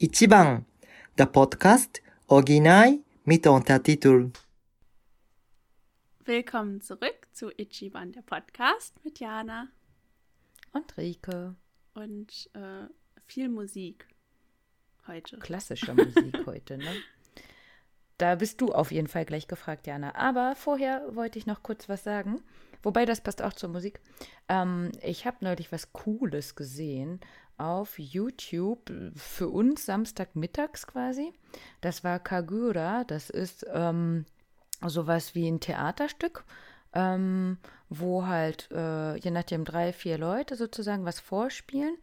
Ichiban, der Podcast Original mit Untertitel. Willkommen zurück zu Ichiban, der Podcast mit Jana Und Rike. und äh, viel Musik heute. Klassische Musik heute, ne? Da bist du auf jeden Fall gleich gefragt, Jana. Aber vorher wollte ich noch kurz was sagen. Wobei, das passt auch zur Musik. Ähm, ich habe neulich was Cooles gesehen auf YouTube für uns Samstagmittags quasi. Das war Kagura. Das ist ähm, sowas wie ein Theaterstück, ähm, wo halt äh, je nachdem drei, vier Leute sozusagen was vorspielen.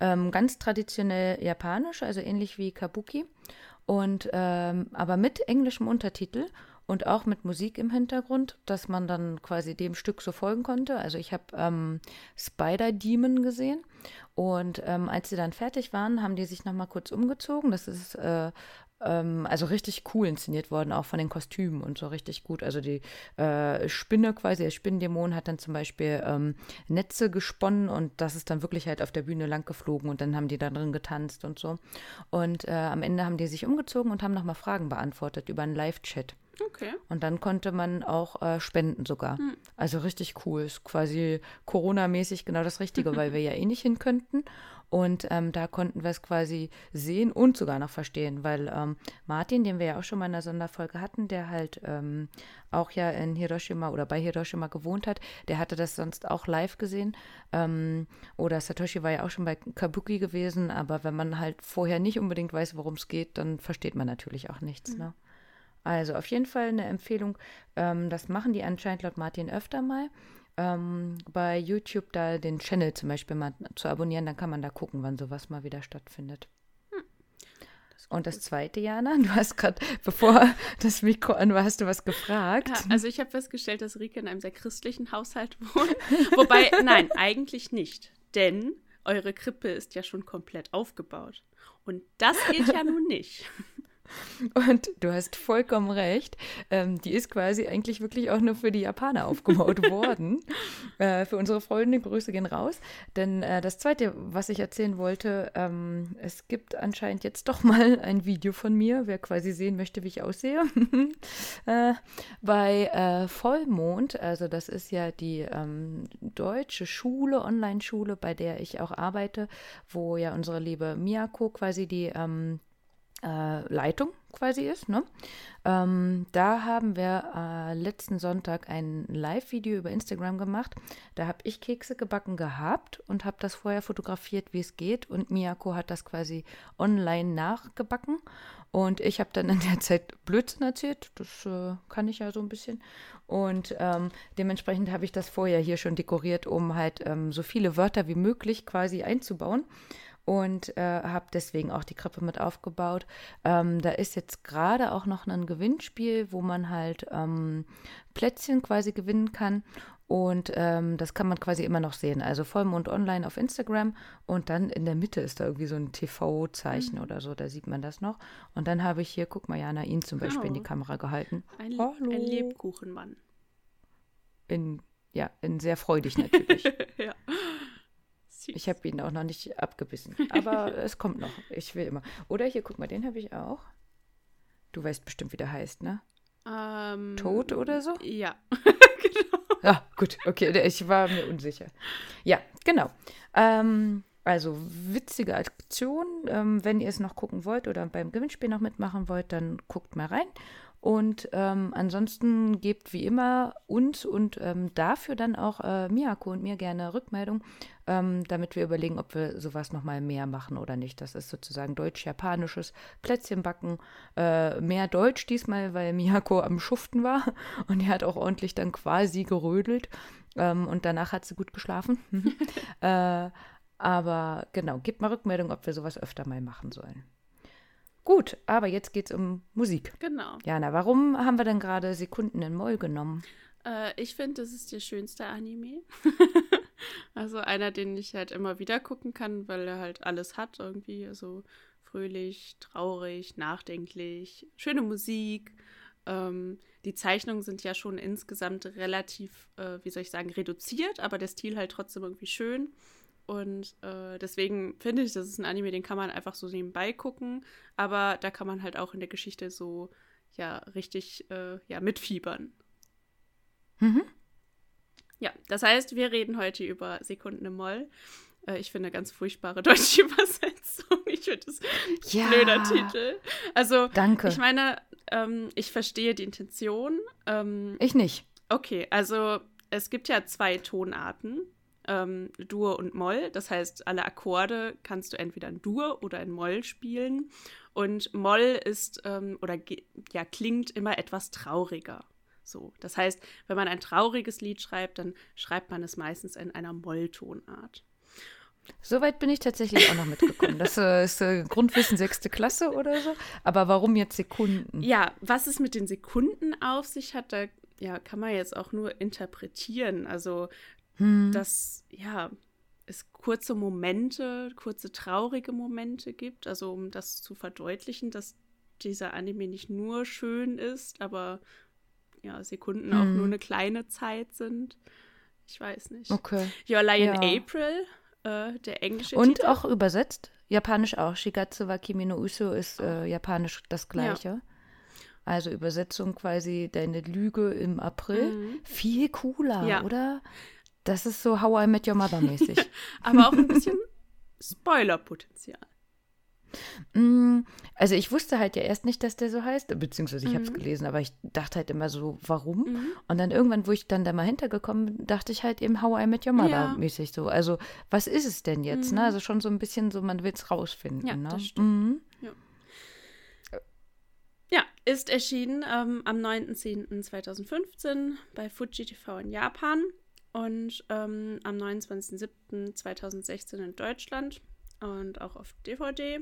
Ähm, ganz traditionell japanisch, also ähnlich wie Kabuki. Und ähm, aber mit englischem Untertitel und auch mit Musik im Hintergrund, dass man dann quasi dem Stück so folgen konnte. Also ich habe ähm, Spider Demon gesehen und ähm, als sie dann fertig waren, haben die sich noch mal kurz umgezogen. Das ist äh, ähm, also richtig cool inszeniert worden, auch von den Kostümen und so richtig gut. Also die äh, Spinne quasi, der Spinnendämon hat dann zum Beispiel ähm, Netze gesponnen und das ist dann wirklich halt auf der Bühne lang geflogen und dann haben die da drin getanzt und so. Und äh, am Ende haben die sich umgezogen und haben nochmal Fragen beantwortet über einen Live-Chat. Okay. Und dann konnte man auch äh, spenden sogar. Also richtig cool. Ist quasi Corona-mäßig genau das Richtige, weil wir ja eh nicht hin könnten. Und ähm, da konnten wir es quasi sehen und sogar noch verstehen, weil ähm, Martin, den wir ja auch schon mal in einer Sonderfolge hatten, der halt ähm, auch ja in Hiroshima oder bei Hiroshima gewohnt hat, der hatte das sonst auch live gesehen. Ähm, oder Satoshi war ja auch schon bei Kabuki gewesen, aber wenn man halt vorher nicht unbedingt weiß, worum es geht, dann versteht man natürlich auch nichts. Ne? Also auf jeden Fall eine Empfehlung. Ähm, das machen die anscheinend laut Martin öfter mal. Ähm, bei YouTube da den Channel zum Beispiel mal zu abonnieren, dann kann man da gucken, wann sowas mal wieder stattfindet. Und das zweite, Jana, du hast gerade, bevor das Mikro an war, hast du was gefragt. Ja, also ich habe festgestellt, dass Rike in einem sehr christlichen Haushalt wohnt. Wobei, nein, eigentlich nicht. Denn eure Krippe ist ja schon komplett aufgebaut. Und das geht ja nun nicht. Und du hast vollkommen recht. Ähm, die ist quasi eigentlich wirklich auch nur für die Japaner aufgebaut worden. Äh, für unsere Freunde, Grüße gehen raus. Denn äh, das Zweite, was ich erzählen wollte, ähm, es gibt anscheinend jetzt doch mal ein Video von mir, wer quasi sehen möchte, wie ich aussehe. äh, bei äh, Vollmond, also das ist ja die ähm, deutsche Schule, Online-Schule, bei der ich auch arbeite, wo ja unsere liebe Miyako quasi die ähm, äh, Leitung quasi ist. Ne? Ähm, da haben wir äh, letzten Sonntag ein Live-Video über Instagram gemacht. Da habe ich Kekse gebacken gehabt und habe das vorher fotografiert, wie es geht. Und Miyako hat das quasi online nachgebacken. Und ich habe dann in der Zeit Blödsinn erzählt. Das äh, kann ich ja so ein bisschen. Und ähm, dementsprechend habe ich das vorher hier schon dekoriert, um halt ähm, so viele Wörter wie möglich quasi einzubauen und äh, habe deswegen auch die Krippe mit aufgebaut. Ähm, da ist jetzt gerade auch noch ein Gewinnspiel, wo man halt ähm, Plätzchen quasi gewinnen kann. Und ähm, das kann man quasi immer noch sehen. Also Vollmond online auf Instagram und dann in der Mitte ist da irgendwie so ein TV-Zeichen oder so, da sieht man das noch. Und dann habe ich hier, guck mal, Jana, ihn zum Beispiel in die Oh. Kamera gehalten. Ein, Le Hallo. ein Lebkuchenmann. In, ja, in sehr freudig natürlich. ja. Ich habe ihn auch noch nicht abgebissen. Aber es kommt noch. Ich will immer. Oder hier, guck mal, den habe ich auch. Du weißt bestimmt, wie der heißt, ne? ähm, Tod oder so? Ja, genau. Ja, gut, okay, ich war mir unsicher. Ja, genau. Ähm, also witzige Aktion. Ähm, wenn ihr es noch gucken wollt oder beim Gewinnspiel noch mitmachen wollt, dann guckt mal rein. Und ähm, ansonsten gebt wie immer uns und ähm, dafür dann auch äh, Miyako und mir gerne Rückmeldung, ähm, damit wir überlegen, ob wir sowas nochmal mehr machen oder nicht. Das ist sozusagen deutsch-japanisches Plätzchenbacken. Äh, mehr Deutsch diesmal, weil Miyako am Schuften war und er hat auch ordentlich dann quasi gerödelt. Ähm, und danach hat sie gut geschlafen. äh, aber genau, gebt mal Rückmeldung, ob wir sowas öfter mal machen sollen. Gut, aber jetzt geht's um Musik. Genau. Jana, warum haben wir denn gerade Sekunden in Moll genommen? Äh, ich finde, das ist der schönste Anime. also einer, den ich halt immer wieder gucken kann, weil er halt alles hat irgendwie. Also fröhlich, traurig, nachdenklich, schöne Musik. Ähm, die Zeichnungen sind ja schon insgesamt relativ, äh, wie soll ich sagen, reduziert, aber der Stil halt trotzdem irgendwie schön. Und äh, deswegen finde ich, das ist ein Anime, den kann man einfach so nebenbei gucken. Aber da kann man halt auch in der Geschichte so, ja, richtig, äh, ja, mitfiebern. Mhm. Ja, das heißt, wir reden heute über Sekunden im Moll. Äh, ich finde ganz furchtbare deutsche Übersetzung. Ich finde das Ja. ein blöder Titel. Also, Danke. ich meine, ähm, ich verstehe die Intention. Ähm, Ich nicht. okay, also es gibt ja zwei Tonarten. Ähm, Dur und Moll. Das heißt, alle Akkorde kannst du entweder in Dur oder in Moll spielen. Und Moll ist ähm, oder ja, klingt immer etwas trauriger. So. Das heißt, wenn man ein trauriges Lied schreibt, dann schreibt man es meistens in einer Molltonart. Soweit bin ich tatsächlich auch noch mitgekommen. Das äh, ist äh, Grundwissen sechste Klasse oder so. Aber warum jetzt Sekunden? Ja, was es mit den Sekunden auf sich hat, da ja, kann man jetzt auch nur interpretieren. Also, Hm. dass ja, es kurze Momente, kurze traurige Momente gibt, also um das zu verdeutlichen, dass dieser Anime nicht nur schön ist, aber ja, Sekunden auch Hm. nur eine kleine Zeit sind. Ich weiß nicht. Okay. Your Lie in Ja. April, äh, der englische Und Titel. auch übersetzt. Japanisch auch. Shigatsu wa Kimi no Uso ist äh, japanisch das gleiche. Also Übersetzung quasi deine Lüge im April. Mhm. Viel cooler, Ja. oder? Das ist so How I Met Your Mother mäßig. aber auch ein bisschen Spoilerpotenzial. Mm, Also ich wusste halt ja erst nicht, dass der so heißt, beziehungsweise ich habe es Mhm. gelesen, aber ich dachte halt immer so, warum? Mhm. Und dann irgendwann, wo ich dann da mal hintergekommen bin, dachte ich halt eben How I Met Your Mother Ja. mäßig so. Also was ist es denn jetzt? Ne? Mhm. Also schon so ein bisschen so, man will es rausfinden. Ja, ne? das stimmt. Mhm. Ja, ist erschienen ähm, am 9.10.2015 bei Fuji TV in Japan und ähm, am 29.07.2016 in Deutschland und auch auf DVD.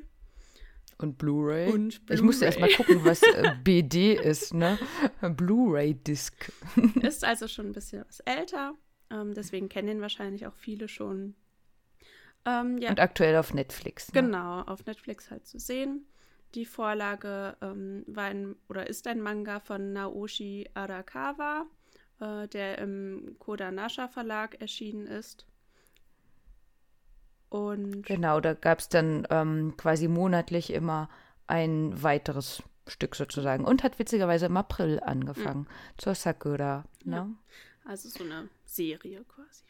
Und Blu-ray. Und Ich musste erst mal Blu-ray. gucken, was äh, BD ist, ne? Blu-ray-Disc. Ist also schon ein bisschen was älter, ähm, deswegen kennen ihn wahrscheinlich auch viele schon. Ähm, ja, Und aktuell auf Netflix. Ne? Genau, auf Netflix halt zu sehen. Die Vorlage ähm, war ein oder ist ein Manga von Naoshi Arakawa, äh, der im Kodansha Verlag erschienen ist. Und Genau, da gab es dann ähm, quasi monatlich immer ein weiteres Stück sozusagen. Und hat witzigerweise im April angefangen. Zur Sakura. Ne? Ja. also so eine Serie quasi.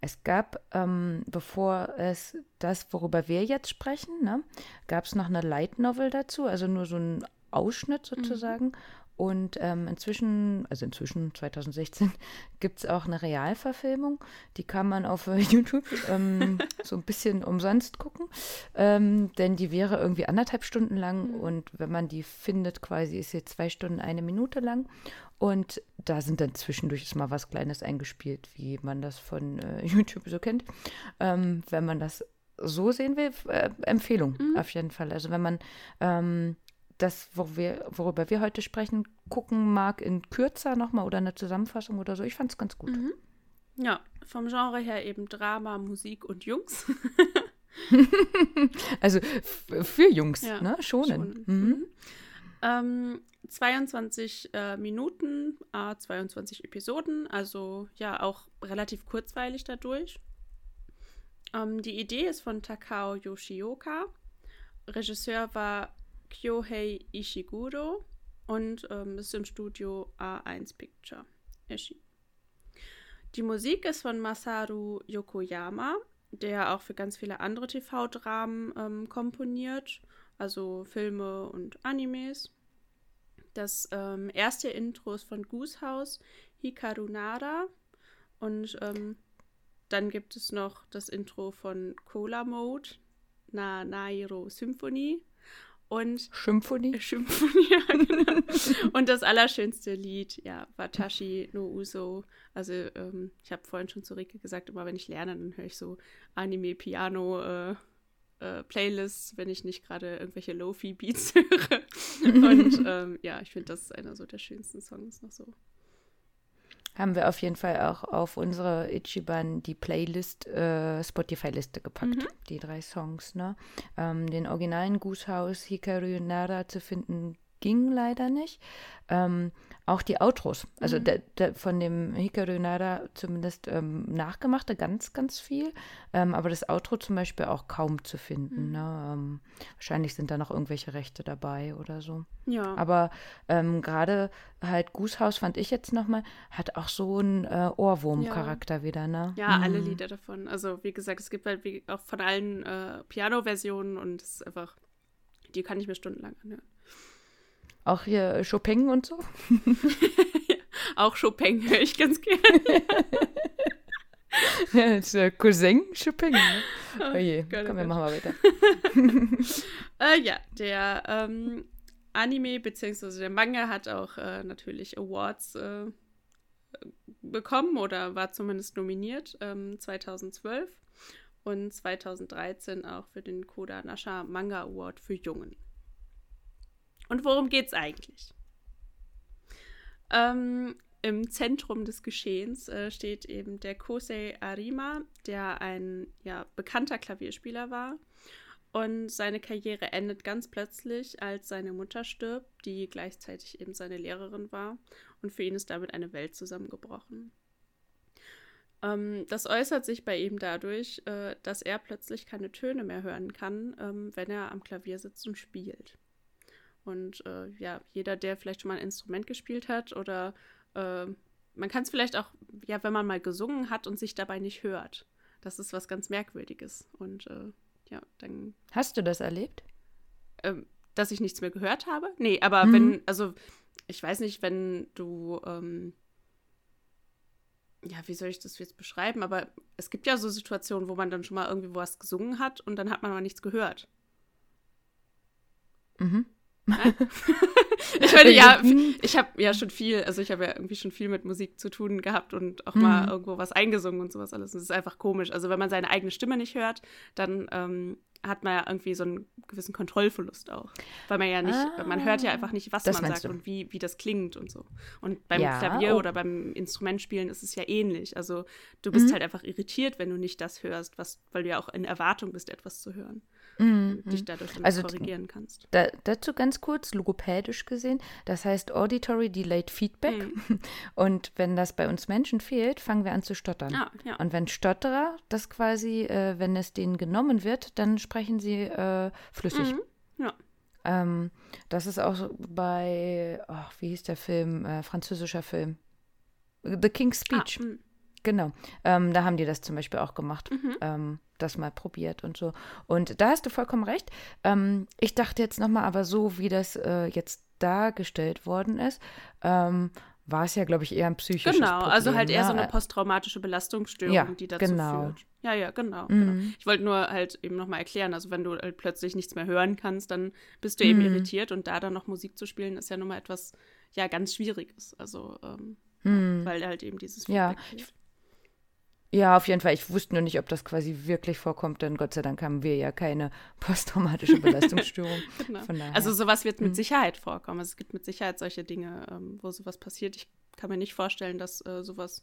Es gab, ähm, bevor es das, worüber wir jetzt sprechen, ne, gab es noch eine Light Novel dazu, also nur so ein Ausschnitt sozusagen. Und ähm, inzwischen, also inzwischen 2016, gibt es auch eine Realverfilmung. Die kann man auf äh, YouTube ähm, so ein bisschen umsonst gucken. Ähm, denn die wäre irgendwie anderthalb Stunden lang. Und wenn man die findet, quasi ist sie zwei Stunden, eine Minute lang. Und da sind dann zwischendurch mal was Kleines eingespielt, wie man das von äh, YouTube so kennt. Ähm, wenn man das so sehen will, äh, Empfehlung auf jeden Fall. Also wenn man ähm, das, wo wir, worüber wir heute sprechen, gucken mag in kürzer nochmal oder eine Zusammenfassung oder so, ich fand es ganz gut. Mhm. Ja, vom Genre her eben Drama, Musik und Jungs. Also für Jungs, Ja, ne? Schonen. Schonen. Mhm. Mhm. Ähm, 22 äh, Minuten, äh, 22 Episoden, also ja auch relativ kurzweilig dadurch. Ähm, die Idee ist von Takao Yoshioka. Regisseur war Kyohei Ishiguro und ähm, ist im Studio A1 Picture erschienen. Die Musik ist von Masaru Yokoyama, der auch für ganz viele andere TV-Dramen ähm, komponiert, also Filme und Animes. Das ähm, erste Intro ist von Goose House, Hikaru Nara. Und ähm, dann gibt es noch das Intro von Cola Mode, Na Nairo Symphony. Und Symphonie. Symphonie, ja, genau. Und das allerschönste Lied, ja, Watashi no Uso. Also, ähm, ich habe vorhin schon zu Rike gesagt, immer wenn ich lerne, dann höre ich so Anime-Piano- äh, äh, Playlists, wenn ich nicht gerade irgendwelche Lofi-Beats höre. Und ähm, ja, ich finde, das ist einer so der schönsten Songs noch so. Haben wir auf jeden Fall auch auf unsere Ichiban die Playlist, äh, Spotify-Liste gepackt, Mhm. die drei Songs, ne? Ähm, den originalen Goose House Hikaru Nara zu finden, ging leider nicht. Ähm, auch die Outros, also Mhm. der, der von dem Hikaru Nara zumindest ähm, nachgemachte ganz, ganz viel, ähm, aber das Outro zum Beispiel auch kaum zu finden. Mhm. Ne? Ähm, wahrscheinlich sind da noch irgendwelche Rechte dabei oder so. Ja. Aber ähm, gerade halt Gußhaus fand ich jetzt nochmal, hat auch so einen äh, Ohrwurm-Charakter wieder, ne? Ja, alle Mhm. Lieder davon. Also wie gesagt, es gibt halt wie, auch von allen äh, Piano-Versionen und es ist einfach, die kann ich mir stundenlang anhören. Auch hier Chopin und so. Auch Chopin höre ich ganz gerne. Ja, das ist Cousin Chopin. Ne? Oh je, Gott, oh komm, wir machen mal weiter. Äh, ja, der ähm, Anime bzw. der Manga hat auch äh, natürlich Awards äh, bekommen oder war zumindest nominiert ähm, 2012 und 2013 auch für den Koda Nasha Manga Award für Jungen. Und worum geht's eigentlich? Ähm, Im Zentrum des Geschehens äh, steht eben der Kosei Arima, der ein ja, bekannter Klavierspieler war. Und seine Karriere endet ganz plötzlich, als seine Mutter stirbt, die gleichzeitig eben seine Lehrerin war. Und für ihn ist damit eine Welt zusammengebrochen. Ähm, das äußert sich bei ihm dadurch, äh, dass er plötzlich keine Töne mehr hören kann, ähm, wenn er am Klavier sitzt und spielt. Und äh, ja, jeder, der vielleicht schon mal ein Instrument gespielt hat oder äh, man kann es vielleicht auch, ja, wenn man mal gesungen hat und sich dabei nicht hört. Das ist was ganz Merkwürdiges. Und äh, ja, dann, Hast du das erlebt? ähm, dass ich nichts mehr gehört habe? Nee, aber Mhm. wenn, also ich weiß nicht, wenn du, ähm, ja, wie soll ich das jetzt beschreiben? Aber es gibt ja so Situationen, wo man dann schon mal irgendwie was gesungen hat und dann hat man aber nichts gehört. Mhm. Ich meine, ja, ich habe ja schon viel, also ich habe ja irgendwie schon viel mit Musik zu tun gehabt und auch mal Mhm. irgendwo was eingesungen und sowas alles. Und es ist einfach komisch. Also wenn man seine eigene Stimme nicht hört, dann ähm, hat man ja irgendwie so einen gewissen Kontrollverlust auch. Weil man ja nicht, man hört ja einfach nicht, was man sagt du. und wie, wie das klingt und so. Und beim Ja, Klavier oh. oder beim Instrumentspielen ist es ja ähnlich. Also du bist Mhm. halt einfach irritiert, wenn du nicht das hörst, was, weil du ja auch in Erwartung bist, etwas zu hören. Mhm. Dich dadurch dann Also, korrigieren kannst. Da, dazu ganz kurz, logopädisch gesehen, das heißt Auditory Delayed Feedback. Mhm. Und wenn das bei uns Menschen fehlt, fangen wir an zu stottern. Ah, ja. Und wenn Stotterer das quasi, äh, wenn es denen genommen wird, dann sprechen sie äh, flüssig. Mhm. Ja. Ähm, das ist auch bei, ach, wie hieß der Film, äh, französischer Film? The King's Speech. Ah. Genau, ähm, da haben die das zum Beispiel auch gemacht, Mhm. ähm, das mal probiert und so. Und da hast du vollkommen recht. Ähm, ich dachte jetzt nochmal, aber so wie das äh, jetzt dargestellt worden ist, ähm, war es ja, glaube ich, eher ein psychisches Genau, Problem. also halt eher so ne? eine posttraumatische Belastungsstörung, Ja, die dazu genau. führt. Ja, ja, genau, Mhm. genau. Ich wollte nur halt eben nochmal erklären, also wenn du halt plötzlich nichts mehr hören kannst, dann bist du eben Mhm. irritiert und da dann noch Musik zu spielen, ist ja nun mal etwas, ja, ganz Schwieriges. Also, ähm, Hm. weil halt eben dieses Ja, Feedback fehlt. Ja, auf jeden Fall. Ich wusste nur nicht, ob das quasi wirklich vorkommt, denn Gott sei Dank haben wir ja keine posttraumatische Belastungsstörung. Genau. Also sowas wird mit Mhm. Sicherheit vorkommen. Also es gibt mit Sicherheit solche Dinge, ähm, wo sowas passiert. Ich kann mir nicht vorstellen, dass äh, sowas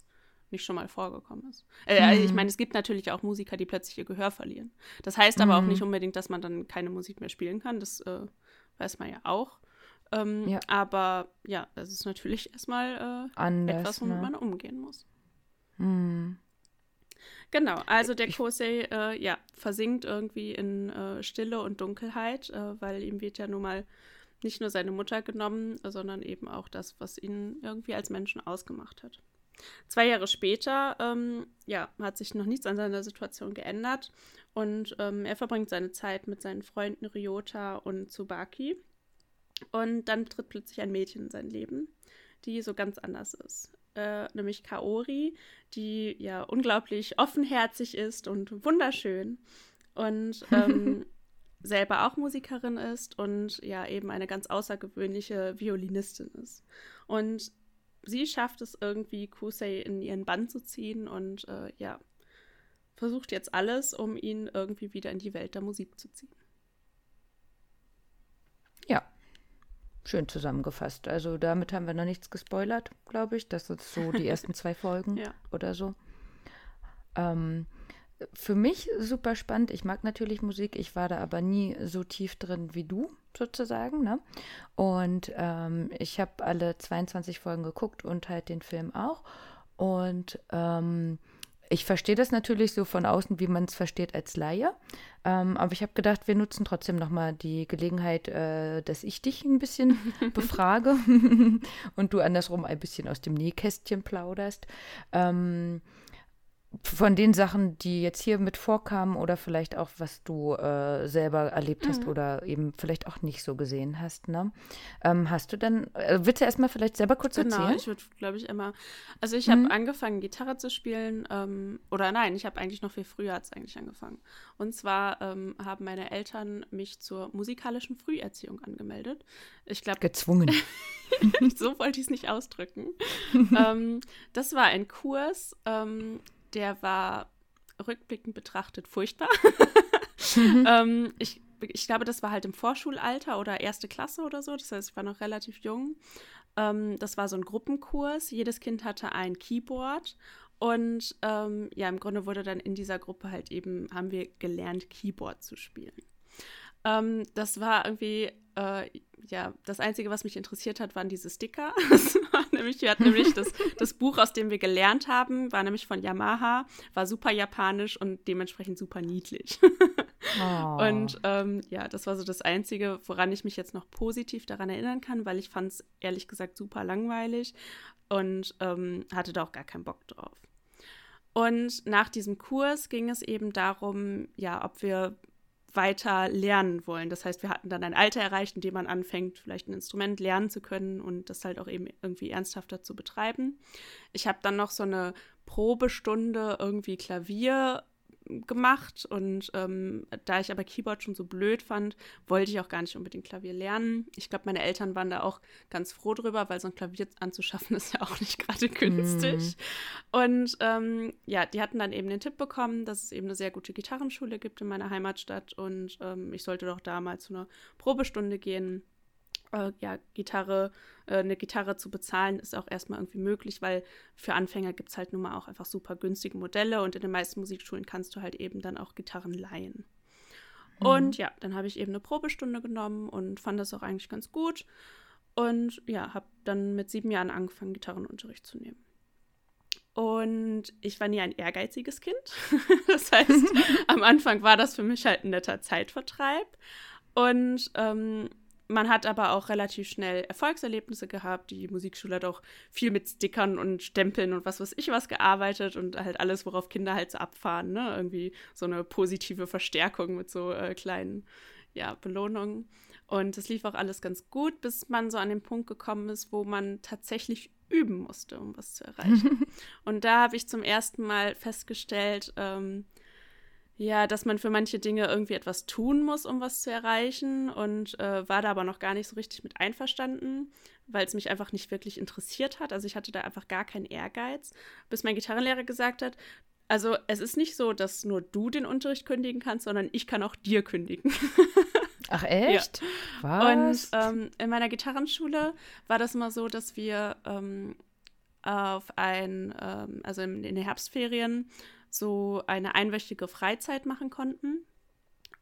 nicht schon mal vorgekommen ist. Äh, Ich Mhm. meine, es gibt natürlich auch Musiker, die plötzlich ihr Gehör verlieren. Das heißt aber auch Mhm. nicht unbedingt, dass man dann keine Musik mehr spielen kann. Das äh, weiß man ja auch. Ähm, Ja. Aber ja, das ist natürlich erstmal äh, Anders. etwas, womit ne? man umgehen muss. Hm. Genau, also der Kosei äh, ja, versinkt irgendwie in äh, Stille und Dunkelheit, äh, weil ihm wird ja nun mal nicht nur seine Mutter genommen, sondern eben auch das, was ihn irgendwie als Menschen ausgemacht hat. Zwei Jahre später ähm, ja, hat sich noch nichts an seiner Situation geändert und ähm, er verbringt seine Zeit mit seinen Freunden Ryota und Tsubaki. Und dann tritt plötzlich ein Mädchen in sein Leben, die so ganz anders ist. Äh, nämlich Kaori, die ja unglaublich offenherzig ist und wunderschön und ähm, selber auch Musikerin ist und ja eben eine ganz außergewöhnliche Violinistin ist. Und sie schafft es irgendwie, Kusei in ihren Bann zu ziehen und äh, ja, versucht jetzt alles, um ihn irgendwie wieder in die Welt der Musik zu ziehen. Ja. Schön zusammengefasst. Also damit haben wir noch nichts gespoilert, glaube ich. Das sind so die ersten zwei Folgen Ja. oder so. Ähm, für mich super spannend. Ich mag natürlich Musik, ich war da aber nie so tief drin wie du sozusagen. Ne? Und ähm, ich habe alle 22 Folgen geguckt und halt den Film auch. Und ähm, ich verstehe das natürlich so von außen, wie man es versteht als Laie. Ähm, aber ich habe gedacht, wir nutzen trotzdem nochmal die Gelegenheit, äh, dass ich dich ein bisschen befrage und du andersrum ein bisschen aus dem Nähkästchen plauderst. Ähm, von den Sachen, die jetzt hier mit vorkamen oder vielleicht auch, was du äh, selber erlebt hast mhm. oder eben vielleicht auch nicht so gesehen hast, ne? Ähm, hast du dann, äh, willst du erstmal vielleicht selber kurz genau, erzählen? Genau, ich würde, glaube ich, immer, also ich mhm. habe angefangen, Gitarre zu spielen, ähm, oder nein, ich habe eigentlich noch viel früher als eigentlich angefangen. Und zwar ähm, haben meine Eltern mich zur musikalischen Früherziehung angemeldet. Ich glaube. Gezwungen. so wollte ich es nicht ausdrücken. Ähm, das war ein Kurs, ähm, der war rückblickend betrachtet furchtbar. mhm. ähm, ich, ich glaube, das war halt im Vorschulalter oder erste Klasse oder so. Das heißt, ich war noch relativ jung. Ähm, das war so ein Gruppenkurs. Jedes Kind hatte ein Keyboard. Und ähm, ja, im Grunde wurde dann in dieser Gruppe halt eben, haben wir gelernt, Keyboard zu spielen. Ähm, das war irgendwie, äh, ja, das Einzige, was mich interessiert hat, waren diese Sticker. nämlich, wir hatten nämlich das, das Buch, aus dem wir gelernt haben, war nämlich von Yamaha, war super japanisch und dementsprechend super niedlich. oh. Und ähm, ja, das war so das Einzige, woran ich mich jetzt noch positiv daran erinnern kann, weil ich fand es ehrlich gesagt super langweilig und ähm, hatte da auch gar keinen Bock drauf. Und nach diesem Kurs ging es eben darum, ja, ob wir weiter lernen wollen. Das heißt, wir hatten dann ein Alter erreicht, in dem man anfängt, vielleicht ein Instrument lernen zu können und das halt auch eben irgendwie ernsthafter zu betreiben. Ich habe dann noch so eine Probestunde irgendwie Klavier gemacht und ähm, da ich aber Keyboard schon so blöd fand, wollte ich auch gar nicht unbedingt Klavier lernen. Ich glaube, meine Eltern waren da auch ganz froh drüber, weil so ein Klavier anzuschaffen ist ja auch nicht gerade günstig. Mm. Und ähm, ja, die hatten dann eben den Tipp bekommen, dass es eben eine sehr gute Gitarrenschule gibt in meiner Heimatstadt und ähm, ich sollte doch da mal zu einer Probestunde gehen äh, ja, Gitarre, äh, eine Gitarre zu bezahlen, ist auch erstmal irgendwie möglich, weil für Anfänger gibt es halt nun mal auch einfach super günstige Modelle und in den meisten Musikschulen kannst du halt eben dann auch Gitarren leihen. Mhm. Und ja, dann habe ich eben eine Probestunde genommen und fand das auch eigentlich ganz gut. Und ja, habe dann mit sieben Jahren angefangen, Gitarrenunterricht zu nehmen. Und ich war nie ein ehrgeiziges Kind. das heißt, am Anfang war das für mich halt ein netter Zeitvertreib. Und ähm, man hat aber auch relativ schnell Erfolgserlebnisse gehabt. Die Musikschule hat auch viel mit Stickern und Stempeln und was weiß ich was gearbeitet und halt alles, worauf Kinder halt so abfahren. Ne? Irgendwie so eine positive Verstärkung mit so äh, kleinen ja, Belohnungen. Und es lief auch alles ganz gut, bis man so an den Punkt gekommen ist, wo man tatsächlich üben musste, um was zu erreichen. und da habe ich zum ersten Mal festgestellt, ähm, ja, dass man für manche Dinge irgendwie etwas tun muss, um was zu erreichen und äh, war da aber noch gar nicht so richtig mit einverstanden, weil es mich einfach nicht wirklich interessiert hat. Also ich hatte da einfach gar keinen Ehrgeiz, bis mein Gitarrenlehrer gesagt hat, also es ist nicht so, dass nur du den Unterricht kündigen kannst, sondern ich kann auch dir kündigen. Ach echt? Ja. Was? Und ähm, in meiner Gitarrenschule war das immer so, dass wir ähm, auf ein, ähm, also in, in den Herbstferien so eine einwöchige Freizeit machen konnten.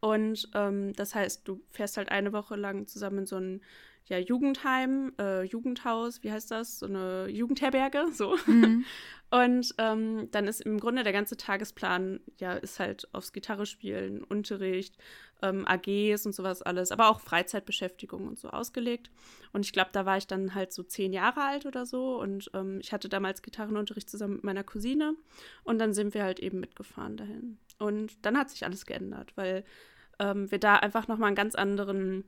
Und ähm, das heißt, du fährst halt eine Woche lang zusammen in so ein ja, Jugendheim, äh, Jugendhaus, wie heißt das? So eine Jugendherberge, so. Mhm. Und ähm, dann ist im Grunde der ganze Tagesplan, ja, ist halt aufs Gitarre spielen, Unterricht, ähm, AGs und sowas alles, aber auch Freizeitbeschäftigung und so ausgelegt. Und ich glaube, da war ich dann halt so zehn Jahre alt oder so und ähm, ich hatte damals Gitarrenunterricht zusammen mit meiner Cousine und dann sind wir halt eben mitgefahren dahin. Und dann hat sich alles geändert, weil ähm, wir da einfach nochmal einen ganz anderen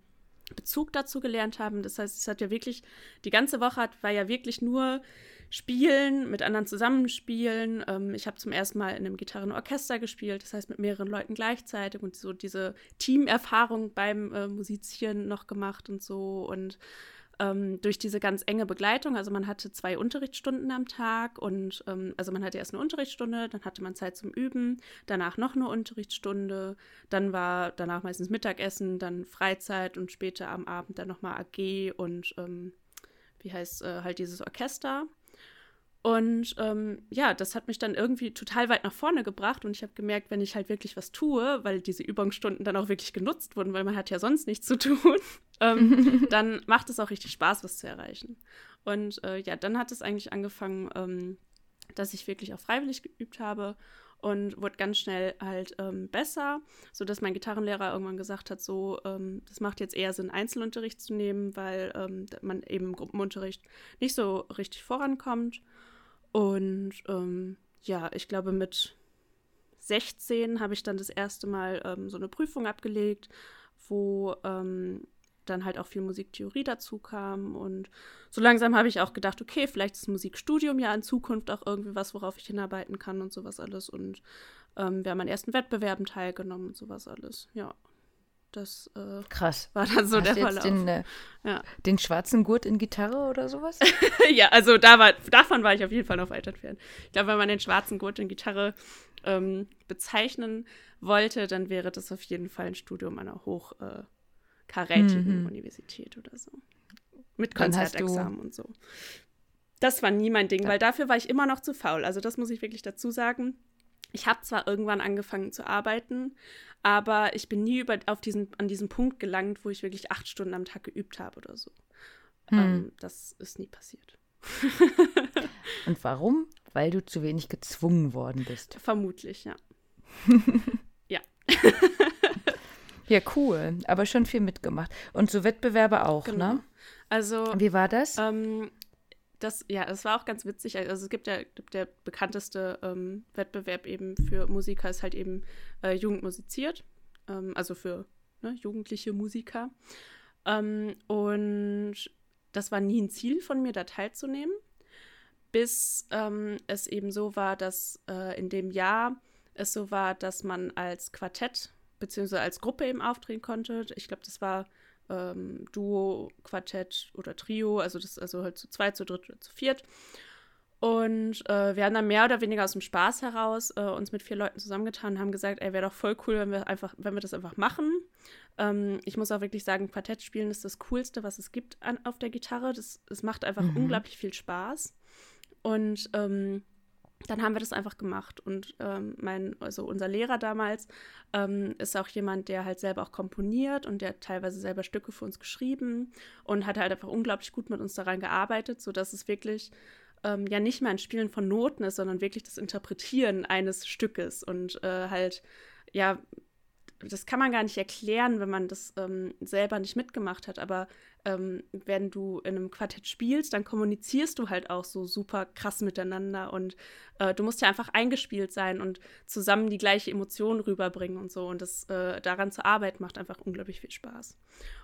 Bezug dazu gelernt haben. Das heißt, es hat ja wirklich, die ganze Woche hat, war ja wirklich nur Spielen, mit anderen zusammenspielen. Ähm, ich habe zum ersten Mal in einem Gitarrenorchester gespielt, das heißt mit mehreren Leuten gleichzeitig und so diese Teamerfahrung beim äh, Musizieren noch gemacht und so. Und ähm, durch diese ganz enge Begleitung, also man hatte zwei Unterrichtsstunden am Tag und ähm, also man hatte erst eine Unterrichtsstunde, dann hatte man Zeit zum Üben, danach noch eine Unterrichtsstunde, dann war danach meistens Mittagessen, dann Freizeit und später am Abend dann nochmal AG und ähm, wie heißt äh, halt dieses Orchester. Und ähm, ja, das hat mich dann irgendwie total weit nach vorne gebracht und ich habe gemerkt, wenn ich halt wirklich was tue, weil diese Übungsstunden dann auch wirklich genutzt wurden, weil man hat ja sonst nichts zu tun, ähm, dann macht es auch richtig Spaß, was zu erreichen. Und äh, ja, dann hat es eigentlich angefangen, ähm, dass ich wirklich auch freiwillig geübt habe und wurde ganz schnell halt ähm, besser, sodass mein Gitarrenlehrer irgendwann gesagt hat, so, ähm, das macht jetzt eher Sinn, Einzelunterricht zu nehmen, weil ähm, man eben im Gruppenunterricht nicht so richtig vorankommt. Und ähm, ja, ich glaube, mit 16 habe ich dann das erste Mal ähm, so eine Prüfung abgelegt, wo ähm, dann halt auch viel Musiktheorie dazu kam. Und so langsam habe ich auch gedacht, okay, vielleicht ist Musikstudium ja in Zukunft auch irgendwie was, worauf ich hinarbeiten kann und sowas alles. Und ähm, wir haben an ersten Wettbewerben teilgenommen und sowas alles. Ja. Das äh, Krass. war dann so Hast der Verlauf. den, äh, Ja. den schwarzen Gurt in Gitarre oder sowas? ja, also da war, davon war ich auf jeden Fall noch weit entfernt. Ich glaube, wenn man den schwarzen Gurt in Gitarre ähm, bezeichnen wollte, dann wäre das auf jeden Fall ein Studium an einer hochkarätigen Mhm. Universität oder so. Mit Konzertexamen und so. Das war nie mein Ding, weil dafür war ich immer noch zu faul. Also das muss ich wirklich dazu sagen. Ich habe zwar irgendwann angefangen zu arbeiten, aber ich bin nie über, auf diesen, an diesen Punkt gelangt, wo ich wirklich acht Stunden am Tag geübt habe oder so. Hm. Ähm, das ist nie passiert. Und warum? Weil du zu wenig gezwungen worden bist. Vermutlich, ja. Ja, cool. Aber schon viel mitgemacht. Und so Wettbewerbe auch, Genau. ne? Also, Wie war das? ähm, das, ja, das war auch ganz witzig. Also es gibt ja der bekannteste ähm, Wettbewerb eben für Musiker ist halt eben äh, Jugend musiziert. Ähm, also für ne, jugendliche Musiker. Ähm, und das war nie ein Ziel von mir, da teilzunehmen. Bis ähm, es eben so war, dass äh, in dem Jahr es so war, dass man als Quartett beziehungsweise als Gruppe eben auftreten konnte. Ich glaube, das war ähm, Duo, Quartett oder Trio, also das also halt zu zweit, zu dritt oder zu viert. Und äh, wir haben dann mehr oder weniger aus dem Spaß heraus äh, uns mit vier Leuten zusammengetan und haben gesagt, ey, wäre doch voll cool, wenn wir einfach, wenn wir das einfach machen. Ähm, ich muss auch wirklich sagen, Quartett spielen ist das Coolste, was es gibt an, auf der Gitarre. Das, es macht einfach Mhm. unglaublich viel Spaß. Und ähm, dann haben wir das einfach gemacht. Und ähm, mein, also unser Lehrer damals ähm, ist auch jemand, der halt selber auch komponiert und der hat teilweise selber Stücke für uns geschrieben und hat halt einfach unglaublich gut mit uns daran gearbeitet, sodass es wirklich ähm, ja nicht mehr ein Spielen von Noten ist, sondern wirklich das Interpretieren eines Stückes und äh, halt, ja, das kann man gar nicht erklären, wenn man das ähm, selber nicht mitgemacht hat, aber ähm, wenn du in einem Quartett spielst, dann kommunizierst du halt auch so super krass miteinander und äh, du musst ja einfach eingespielt sein und zusammen die gleiche Emotion rüberbringen und so und das äh, daran zu arbeiten macht einfach unglaublich viel Spaß.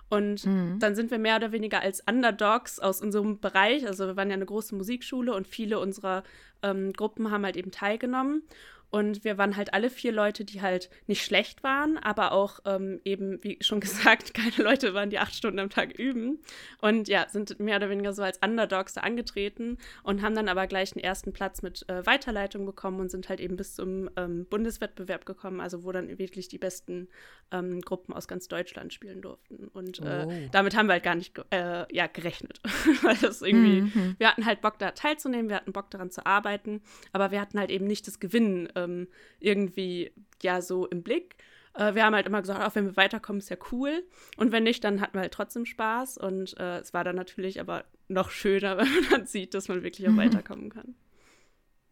Und Mhm. dann sind wir mehr oder weniger als Underdogs aus unserem Bereich, also wir waren ja eine große Musikschule und viele unserer ähm, Gruppen haben halt eben teilgenommen. Und wir waren halt alle vier Leute, die halt nicht schlecht waren, aber auch ähm, eben, wie schon gesagt, keine Leute waren, die acht Stunden am Tag üben. Und ja, sind mehr oder weniger so als Underdogs da angetreten und haben dann aber gleich den ersten Platz mit äh, Weiterleitung bekommen und sind halt eben bis zum ähm, Bundeswettbewerb gekommen, also wo dann wirklich die besten ähm, Gruppen aus ganz Deutschland spielen durften. Und äh, Oh. damit haben wir halt gar nicht ge äh, ja, gerechnet. Weil das irgendwie, Mhm. wir hatten halt Bock da teilzunehmen, wir hatten Bock daran zu arbeiten, aber wir hatten halt eben nicht das Gewinnen ähm, irgendwie ja so im Blick. Äh, wir haben halt immer gesagt, auch wenn wir weiterkommen, ist ja cool. Und wenn nicht, dann hatten wir halt trotzdem Spaß. Und äh, es war dann natürlich aber noch schöner, wenn man dann sieht, dass man wirklich auch Mhm. weiterkommen kann.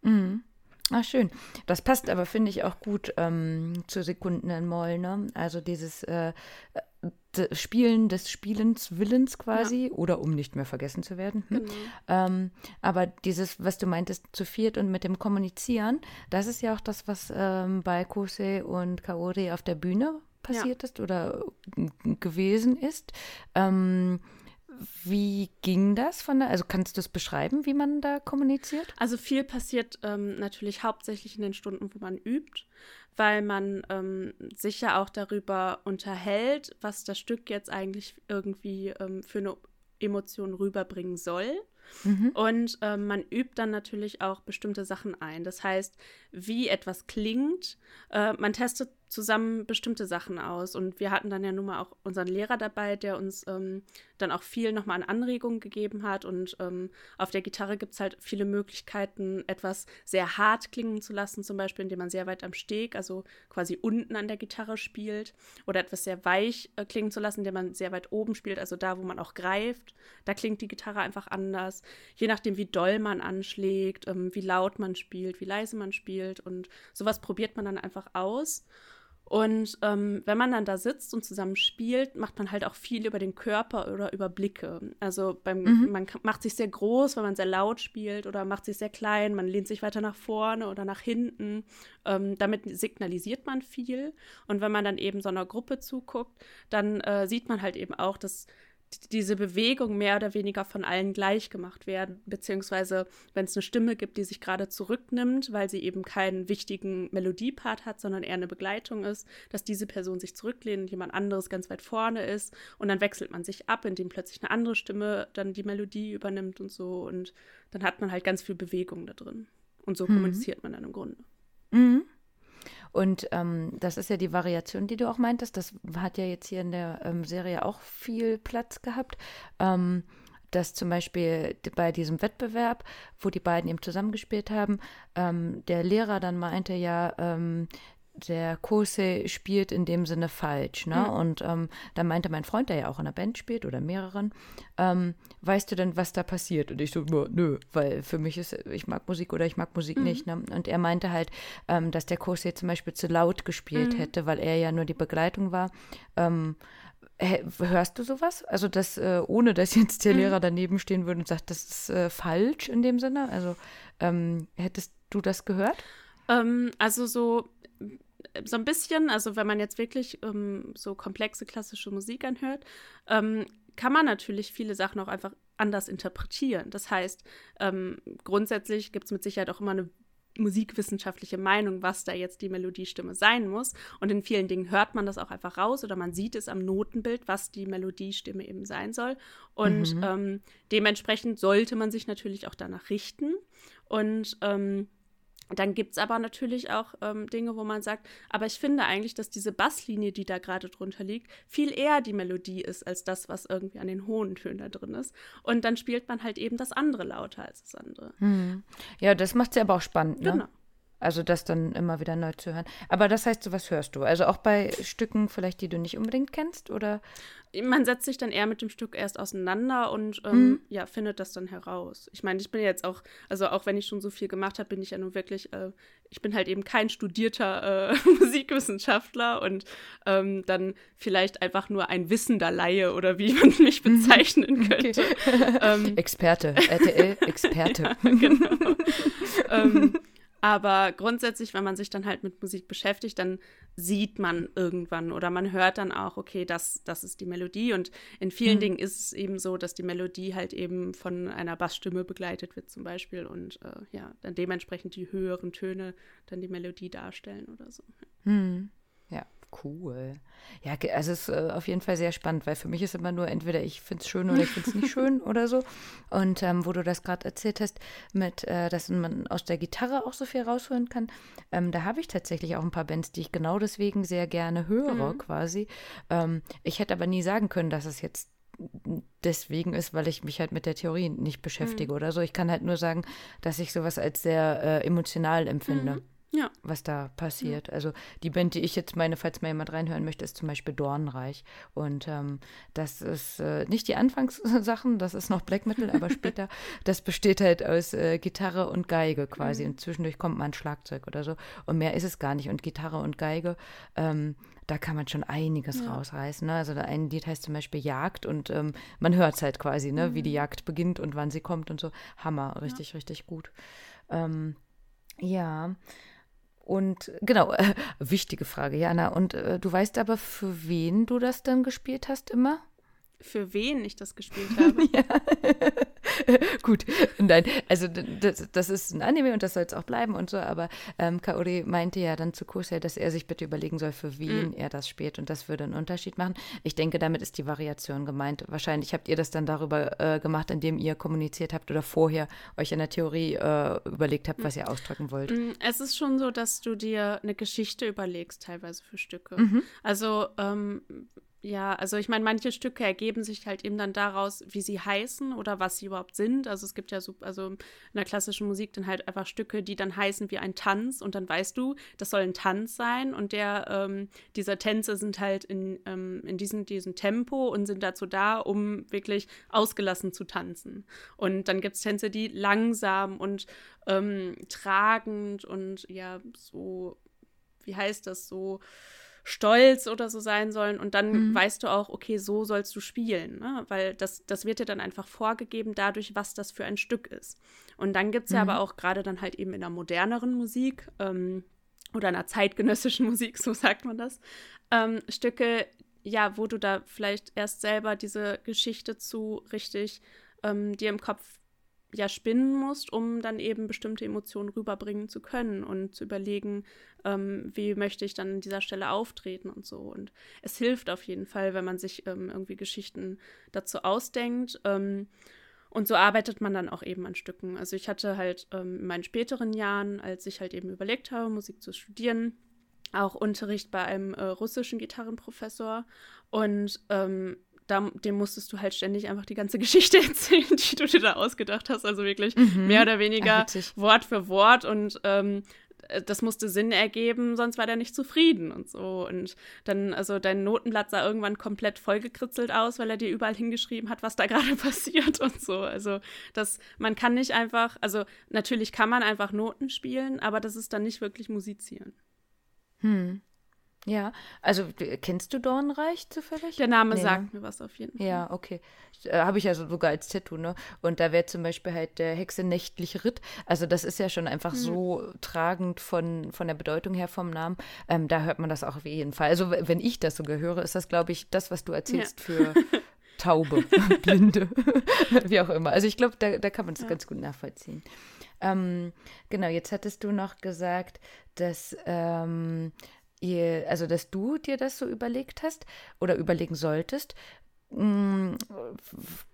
Mhm. Ah, schön. Das passt aber, finde ich, auch gut ähm, zu Sekunden in Moll, ne? Also dieses äh, Spielen des Spielens Willens quasi, oder um nicht mehr vergessen zu werden. Hm? Genau. Ähm, aber dieses, was du meintest, zu viert und mit dem Kommunizieren, das ist ja auch das, was ähm, bei Kose und Kaori auf der Bühne passiert ist oder äh, gewesen ist. Ähm, wie ging das von der, also kannst du es beschreiben, wie man da kommuniziert? Also viel passiert ähm, natürlich hauptsächlich in den Stunden, wo man übt, weil man ähm, sich ja auch darüber unterhält, was das Stück jetzt eigentlich irgendwie ähm, für eine Emotion rüberbringen soll. Mhm. Und ähm, man übt dann natürlich auch bestimmte Sachen ein. Das heißt, wie etwas klingt. Äh, man testet zusammen bestimmte Sachen aus. Und wir hatten dann ja nun mal auch unseren Lehrer dabei, der uns ähm, dann auch viel nochmal an Anregungen gegeben hat. Und ähm, auf der Gitarre gibt es halt viele Möglichkeiten, etwas sehr hart klingen zu lassen, zum Beispiel, indem man sehr weit am Steg, also quasi unten an der Gitarre spielt, oder etwas sehr weich äh, klingen zu lassen, indem man sehr weit oben spielt, also da, wo man auch greift. Da klingt die Gitarre einfach anders. Je nachdem, wie doll man anschlägt, ähm, wie laut man spielt, wie leise man spielt. Und sowas probiert man dann einfach aus. Und ähm, wenn man dann da sitzt und zusammen spielt, macht man halt auch viel über den Körper oder über Blicke. Also beim, mhm. man macht sich sehr groß, wenn man sehr laut spielt oder macht sich sehr klein, man lehnt sich weiter nach vorne oder nach hinten. Ähm, damit signalisiert man viel. Und wenn man dann eben so einer Gruppe zuguckt, dann äh, sieht man halt eben auch, dass diese Bewegung mehr oder weniger von allen gleich gemacht werden, beziehungsweise wenn es eine Stimme gibt, die sich gerade zurücknimmt, weil sie eben keinen wichtigen Melodiepart hat, sondern eher eine Begleitung ist, dass diese Person sich zurücklehnt und jemand anderes ganz weit vorne ist und dann wechselt man sich ab, indem plötzlich eine andere Stimme dann die Melodie übernimmt und so und dann hat man halt ganz viel Bewegung da drin und so mhm. kommuniziert man dann im Grunde. Mhm. Und ähm, das ist ja die Variation, die du auch meintest. Das hat ja jetzt hier in der ähm, Serie auch viel Platz gehabt. Ähm, dass zum Beispiel bei diesem Wettbewerb, wo die beiden eben zusammengespielt haben, ähm, der Lehrer dann meinte ja, ähm, der Kose spielt in dem Sinne falsch. Ne? Mhm. Und ähm, da meinte mein Freund, der ja auch in der Band spielt oder mehreren, ähm, weißt du denn, was da passiert? Und ich so, nö, weil für mich ist, ich mag Musik oder ich mag Musik mhm. nicht. Ne? Und er meinte halt, ähm, dass der Kose zum Beispiel zu laut gespielt mhm. hätte, weil er ja nur die Begleitung war. Ähm, hörst du sowas? Also, dass, äh, ohne dass jetzt der mhm. Lehrer daneben stehen würde und sagt, das ist äh, falsch in dem Sinne? Also, ähm, hättest du das gehört? Ähm, also, so so ein bisschen, also wenn man jetzt wirklich ähm, so komplexe klassische Musik anhört, ähm, kann man natürlich viele Sachen auch einfach anders interpretieren. Das heißt, ähm, grundsätzlich gibt es mit Sicherheit auch immer eine musikwissenschaftliche Meinung, was da jetzt die Melodiestimme sein muss. Und in vielen Dingen hört man das auch einfach raus oder man sieht es am Notenbild, was die Melodiestimme eben sein soll. Und mhm. ähm, dementsprechend sollte man sich natürlich auch danach richten. Und ähm, dann gibt es aber natürlich auch ähm, Dinge, wo man sagt, aber ich finde eigentlich, dass diese Basslinie, die da gerade drunter liegt, viel eher die Melodie ist als das, was irgendwie an den hohen Tönen da drin ist. Und dann spielt man halt eben das andere lauter als das andere. Hm. Ja, das macht es ja aber auch spannend, ne? Genau. Also das dann immer wieder neu zu hören. Aber das heißt, sowas hörst du. Also auch bei Stücken vielleicht, die du nicht unbedingt kennst, oder? Man setzt sich dann eher mit dem Stück erst auseinander und ähm, mhm. ja, findet das dann heraus. Ich meine, ich bin jetzt auch, also auch wenn ich schon so viel gemacht habe, bin ich ja nun wirklich, äh, ich bin halt eben kein studierter äh, Musikwissenschaftler und ähm, dann vielleicht einfach nur ein wissender Laie oder wie man mich mhm. bezeichnen könnte. Okay. Ähm, Experte, RTL-Experte. ja, genau. Aber grundsätzlich, wenn man sich dann halt mit Musik beschäftigt, dann sieht man irgendwann oder man hört dann auch, okay, das, das ist die Melodie. Und in vielen mhm. Dingen ist es eben so, dass die Melodie halt eben von einer Bassstimme begleitet wird, zum Beispiel. Und äh, ja, dann dementsprechend die höheren Töne dann die Melodie darstellen oder so. Mhm. Cool. Ja, also es ist äh, auf jeden Fall sehr spannend, weil für mich ist immer nur entweder ich finde es schön oder ich finde es nicht schön oder so. Und ähm, wo du das gerade erzählt hast, mit, äh, dass man aus der Gitarre auch so viel rausholen kann, ähm, da habe ich tatsächlich auch ein paar Bands, die ich genau deswegen sehr gerne höre, mhm. quasi. Ähm, ich hätte aber nie sagen können, dass es jetzt deswegen ist, weil ich mich halt mit der Theorie nicht beschäftige mhm. oder so. Ich kann halt nur sagen, dass ich sowas als sehr äh, emotional empfinde. Mhm ja. was da passiert. Ja. Also die Band, die ich jetzt meine, falls mal jemand reinhören möchte, ist zum Beispiel Dornreich. Und ähm, das ist äh, nicht die Anfangssachen, das ist noch Black Metal, aber später, das besteht halt aus äh, Gitarre und Geige quasi. Mhm. Und zwischendurch kommt mal ein Schlagzeug oder so. Und mehr ist es gar nicht. Und Gitarre und Geige, ähm, da kann man schon einiges ja. rausreißen. Ne? Also ein Lied heißt zum Beispiel Jagd und ähm, man hört es halt quasi, ne? Mhm. wie die mhm. Jagd beginnt und wann sie kommt und so. Hammer, richtig, richtig gut. Ähm, ja. Und genau, äh, wichtige Frage, Jana. Und äh, du weißt aber, für wen du das dann gespielt hast immer? für wen ich das gespielt habe. ja. Gut, nein, also das, das, ist ein Anime und das soll es auch bleiben und so, aber ähm, Kaori meinte ja dann zu Kosei, dass er sich bitte überlegen soll, für wen mhm. er das spielt und das würde einen Unterschied machen. Ich denke, damit ist die Variation gemeint. Wahrscheinlich habt ihr das dann darüber äh, gemacht, indem ihr kommuniziert habt oder vorher euch in der Theorie äh, überlegt habt, was ihr ausdrücken wollt. Mm, es ist schon so, dass du dir eine Geschichte überlegst, teilweise für Stücke. Mhm. Also ähm, ja, also ich meine, manche Stücke ergeben sich halt eben dann daraus, wie sie heißen oder was sie überhaupt sind. Also es gibt ja so, also in der klassischen Musik dann halt einfach Stücke, die dann heißen wie ein Tanz und dann weißt du, das soll ein Tanz sein und der, ähm, dieser Tänze sind halt in, ähm, in diesem, diesem Tempo und sind dazu da, um wirklich ausgelassen zu tanzen. Und dann gibt es Tänze, die langsam und ähm, tragend und ja, so, wie heißt das, so stolz oder so sein sollen. Und dann mhm. weißt du auch, okay, so sollst du spielen. Ne? Weil das, das wird dir dann einfach vorgegeben dadurch, was das für ein Stück ist. Und dann gibt es mhm. ja aber auch gerade dann halt eben in der moderneren Musik ähm, oder einer zeitgenössischen Musik, so sagt man das, ähm, Stücke, ja, wo du da vielleicht erst selber diese Geschichte zu richtig ähm, dir im Kopf ja spinnen musst, um dann eben bestimmte Emotionen rüberbringen zu können und zu überlegen, ähm, wie möchte ich dann an dieser Stelle auftreten und so. Und es hilft auf jeden Fall, wenn man sich ähm, irgendwie Geschichten dazu ausdenkt. Ähm, und so arbeitet man dann auch eben an Stücken. Also ich hatte halt ähm, in meinen späteren Jahren, als ich halt eben überlegt habe, Musik zu studieren, auch Unterricht bei einem äh, russischen Gitarrenprofessor. Und ähm, da, dem musstest du halt ständig einfach die ganze Geschichte erzählen, die du dir da ausgedacht hast. Also wirklich mhm. mehr oder weniger Ach, Wort für Wort und ähm, das musste Sinn ergeben, sonst war der nicht zufrieden und so. Und dann, also dein Notenblatt sah irgendwann komplett vollgekritzelt aus, weil er dir überall hingeschrieben hat, was da gerade passiert und so. Also das, man kann nicht einfach, also natürlich kann man einfach Noten spielen, aber das ist dann nicht wirklich musizieren. Hm. Ja, also kennst du Dornreich zufällig? Der Name nee, sagt ne? mir was auf jeden Fall. Ja, okay. Äh, Habe ich also sogar als Tattoo, ne? Und da wäre zum Beispiel halt der Hexe nächtlich Ritt. Also das ist ja schon einfach mhm. so tragend von, von der Bedeutung her vom Namen. Ähm, da hört man das auch auf jeden Fall. Also wenn ich das sogar höre, ist das, glaube ich, das, was du erzählst ja. für Taube, Blinde, wie auch immer. Also ich glaube, da, da kann man das ja. ganz gut nachvollziehen. Ähm, genau, jetzt hattest du noch gesagt, dass ähm, ihr, also dass du dir das so überlegt hast oder überlegen solltest, mm,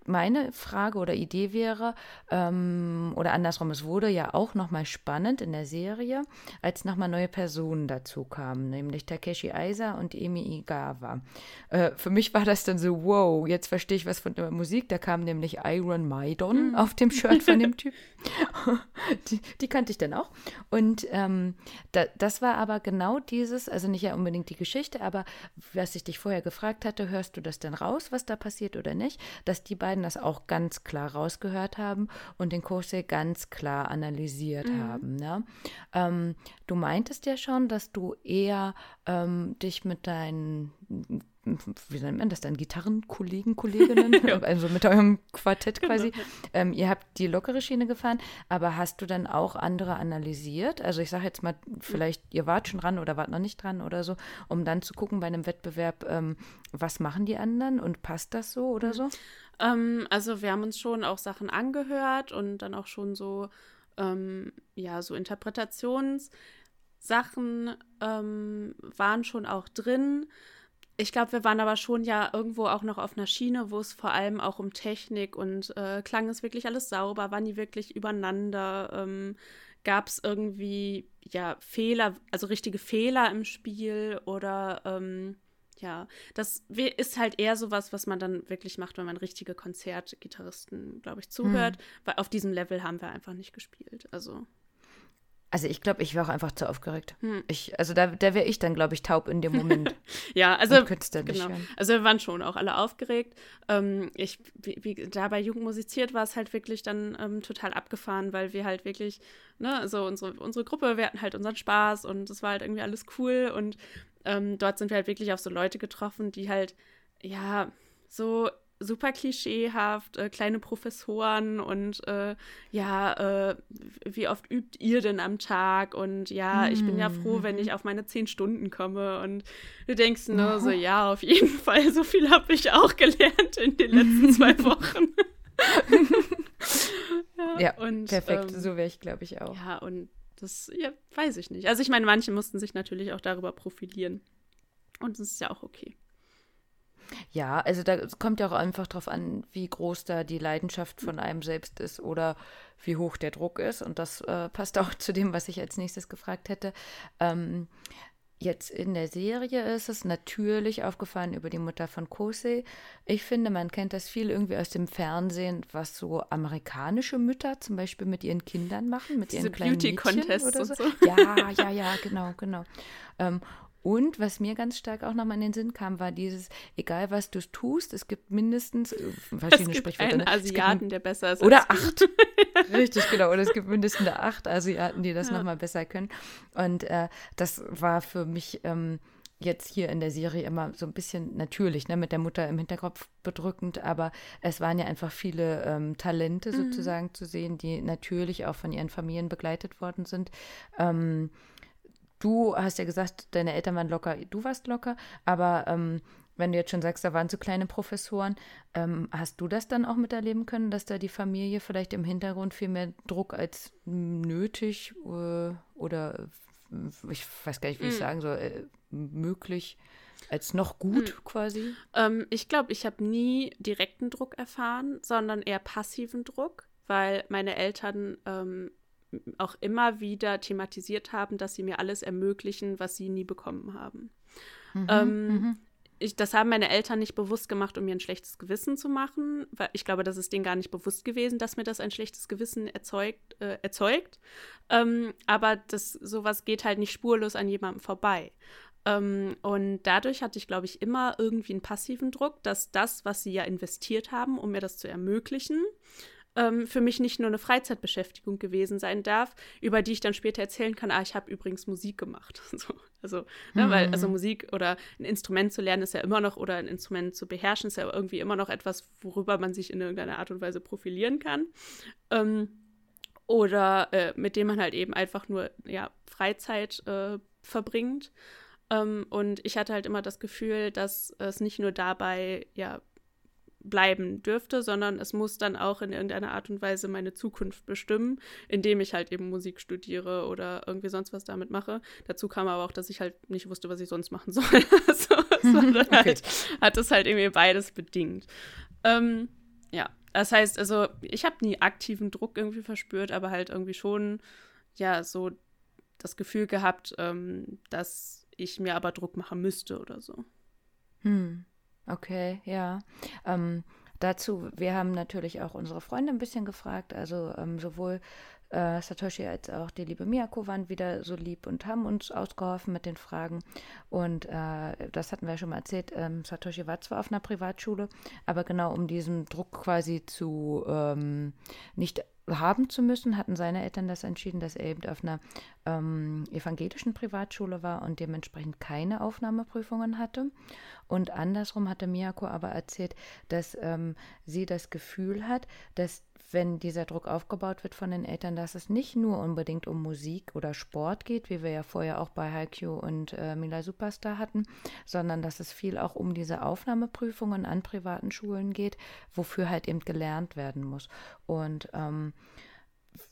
meine Frage oder Idee wäre, ähm, oder andersrum, es wurde ja auch nochmal spannend in der Serie, als nochmal neue Personen dazu kamen, nämlich Takeshi Aiza und Emi Igawa. Äh, für mich war das dann so, wow, jetzt verstehe ich was von der Musik. Da kam nämlich Iron Maidon mhm. auf dem Shirt von dem Typ. die, die, kannte ich dann auch. Und ähm, da, das war aber genau dieses, also nicht ja unbedingt die Geschichte, aber was ich dich vorher gefragt hatte, hörst du das denn raus, was da passiert oder nicht, dass die beiden das auch ganz klar rausgehört haben und den Kosei ganz klar analysiert mhm. haben. Ne? Ähm, du meintest ja schon, dass du eher ähm, dich mit deinen wie nennt man das dann, Gitarrenkollegen, Kolleginnen, ja. also mit eurem Quartett genau. quasi. Genau. Ähm, ihr habt die lockere Schiene gefahren, aber hast du dann auch andere analysiert? Also ich sage jetzt mal, vielleicht ihr wart schon dran oder wart noch nicht dran oder so, um dann zu gucken bei einem Wettbewerb, ähm, was machen die anderen und passt das so oder so? Ähm, also wir haben uns schon auch Sachen angehört und dann auch schon so, ähm, ja, so Interpretationssachen ähm, waren schon auch drin. Ich glaube, wir waren aber schon ja irgendwo auch noch auf einer Schiene, wo es vor allem auch um Technik und äh, klang es wirklich alles sauber, waren die wirklich übereinander, ähm, gab es irgendwie ja Fehler, also richtige Fehler im Spiel oder ähm, ja, das ist halt eher sowas, was man dann wirklich macht, wenn man richtige Konzertgitarristen, glaube ich, zuhört. Mhm. Weil auf diesem Level haben wir einfach nicht gespielt. Also. Also ich glaube, ich wäre auch einfach zu aufgeregt. Hm. Ich, also da, da wäre ich dann, glaube ich, taub in dem Moment. ja, also genau. Also wir waren schon auch alle aufgeregt. Ähm, ich, wie, wie, da bei Jugend musiziert war es halt wirklich dann ähm, total abgefahren, weil wir halt wirklich, ne, also unsere, unsere Gruppe, wir hatten halt unseren Spaß und es war halt irgendwie alles cool und ähm, dort sind wir halt wirklich auf so Leute getroffen, die halt, ja, so super klischeehaft, äh, kleine Professoren und äh, ja, äh, wie oft übt ihr denn am Tag? Und ja, ich bin ja froh, wenn ich mhm. auf meine zehn Stunden komme. Und du denkst nur so, ja, auf jeden Fall, so viel habe ich auch gelernt in den letzten zwei Wochen. ja, ja und, perfekt, ähm, so wäre ich, glaube ich, auch. Ja, und das ja, weiß ich nicht. Also ich meine, manche mussten sich natürlich auch darüber profilieren. Und das ist ja auch okay. Ja, also da kommt ja auch einfach drauf an, wie groß da die Leidenschaft von einem selbst ist oder wie hoch der Druck ist. Und das äh, passt auch zu dem, was ich als nächstes gefragt hätte. Ähm, Jetzt in der Serie ist es natürlich aufgefallen über die Mutter von Kosei. Ich finde, man kennt das viel irgendwie aus dem Fernsehen, was so amerikanische Mütter zum Beispiel mit ihren Kindern machen, mit Diese ihren kleinen Beauty Contests oder so. so. Ja, ja, ja, genau, genau. Ähm, und was mir ganz stark auch nochmal in den Sinn kam, war dieses, egal was du tust, es gibt mindestens äh, Es verschiedene gibt Sprichwörter. einen ne? Es Asiaten, der besser ist oder acht. Richtig, genau. Oder es gibt mindestens acht Asiaten, die das Ja. nochmal besser können. Und äh, das war für mich ähm, jetzt hier in der Serie immer so ein bisschen natürlich, ne, mit der Mutter im Hinterkopf bedrückend, aber es waren ja einfach viele ähm, Talente Mhm. sozusagen zu sehen, die natürlich auch von ihren Familien begleitet worden sind. Ähm, du hast ja gesagt, deine Eltern waren locker, du warst locker, aber ähm, wenn du jetzt schon sagst, da waren so kleine Professoren, ähm, hast du das dann auch miterleben können, dass da die Familie vielleicht im Hintergrund viel mehr Druck als nötig äh, oder ich weiß gar nicht, wie ich Mm. sagen soll, äh, möglich als noch gut quasi? Ähm, ich glaube, ich habe nie direkten Druck erfahren, sondern eher passiven Druck, weil meine Eltern ähm, auch immer wieder thematisiert haben, dass sie mir alles ermöglichen, was sie nie bekommen haben. Mhm, Ähm, mhm. Ich, das haben meine Eltern nicht bewusst gemacht, um mir ein schlechtes Gewissen zu machen, weil ich glaube, das ist denen gar nicht bewusst gewesen, dass mir das ein schlechtes Gewissen erzeugt. Äh, erzeugt. Ähm, aber das, sowas geht halt nicht spurlos an jemandem vorbei. Ähm, und dadurch hatte ich, glaube ich, immer irgendwie einen passiven Druck, dass das, was sie ja investiert haben, um mir das zu ermöglichen, ähm, für mich nicht nur eine Freizeitbeschäftigung gewesen sein darf, über die ich dann später erzählen kann, ah, ich habe übrigens Musik gemacht. So, also, ne, weil also Musik oder ein Instrument zu lernen ist ja immer noch, oder ein Instrument zu beherrschen, ist ja irgendwie immer noch etwas, worüber man sich in irgendeiner Art und Weise profilieren kann. Ähm, oder äh, mit dem man halt eben einfach nur ja, Freizeit äh, verbringt. Ähm, und ich hatte halt immer das Gefühl, dass es nicht nur dabei ja bleiben dürfte, sondern es muss dann auch in irgendeiner Art und Weise meine Zukunft bestimmen, indem ich halt eben Musik studiere oder irgendwie sonst was damit mache. Dazu kam aber auch, dass ich halt nicht wusste, was ich sonst machen soll. also, es war dann halt, hat es halt irgendwie beides bedingt. Ähm, ja, das heißt, also ich habe nie aktiven Druck irgendwie verspürt, aber halt irgendwie schon, ja, so das Gefühl gehabt, ähm, dass ich mir aber Druck machen müsste oder so. Hm. Okay, ja. Ähm, dazu, wir haben natürlich auch unsere Freunde ein bisschen gefragt, also ähm, sowohl äh, Satoshi als auch die liebe Miyako waren wieder so lieb und haben uns ausgeholfen mit den Fragen. Und äh, das hatten wir ja schon mal erzählt. Ähm, Satoshi war zwar auf einer Privatschule, aber genau um diesen Druck quasi zu ähm, nicht haben zu müssen, hatten seine Eltern das entschieden, dass er eben auf einer ähm, evangelischen Privatschule war und dementsprechend keine Aufnahmeprüfungen hatte. Und andersrum hatte Miyako aber erzählt, dass ähm, sie das Gefühl hat, dass wenn dieser Druck aufgebaut wird von den Eltern, dass es nicht nur unbedingt um Musik oder Sport geht, wie wir ja vorher auch bei Haikyuu und äh, Mila Superstar hatten, sondern dass es viel auch um diese Aufnahmeprüfungen an privaten Schulen geht, wofür halt eben gelernt werden muss. Und ähm,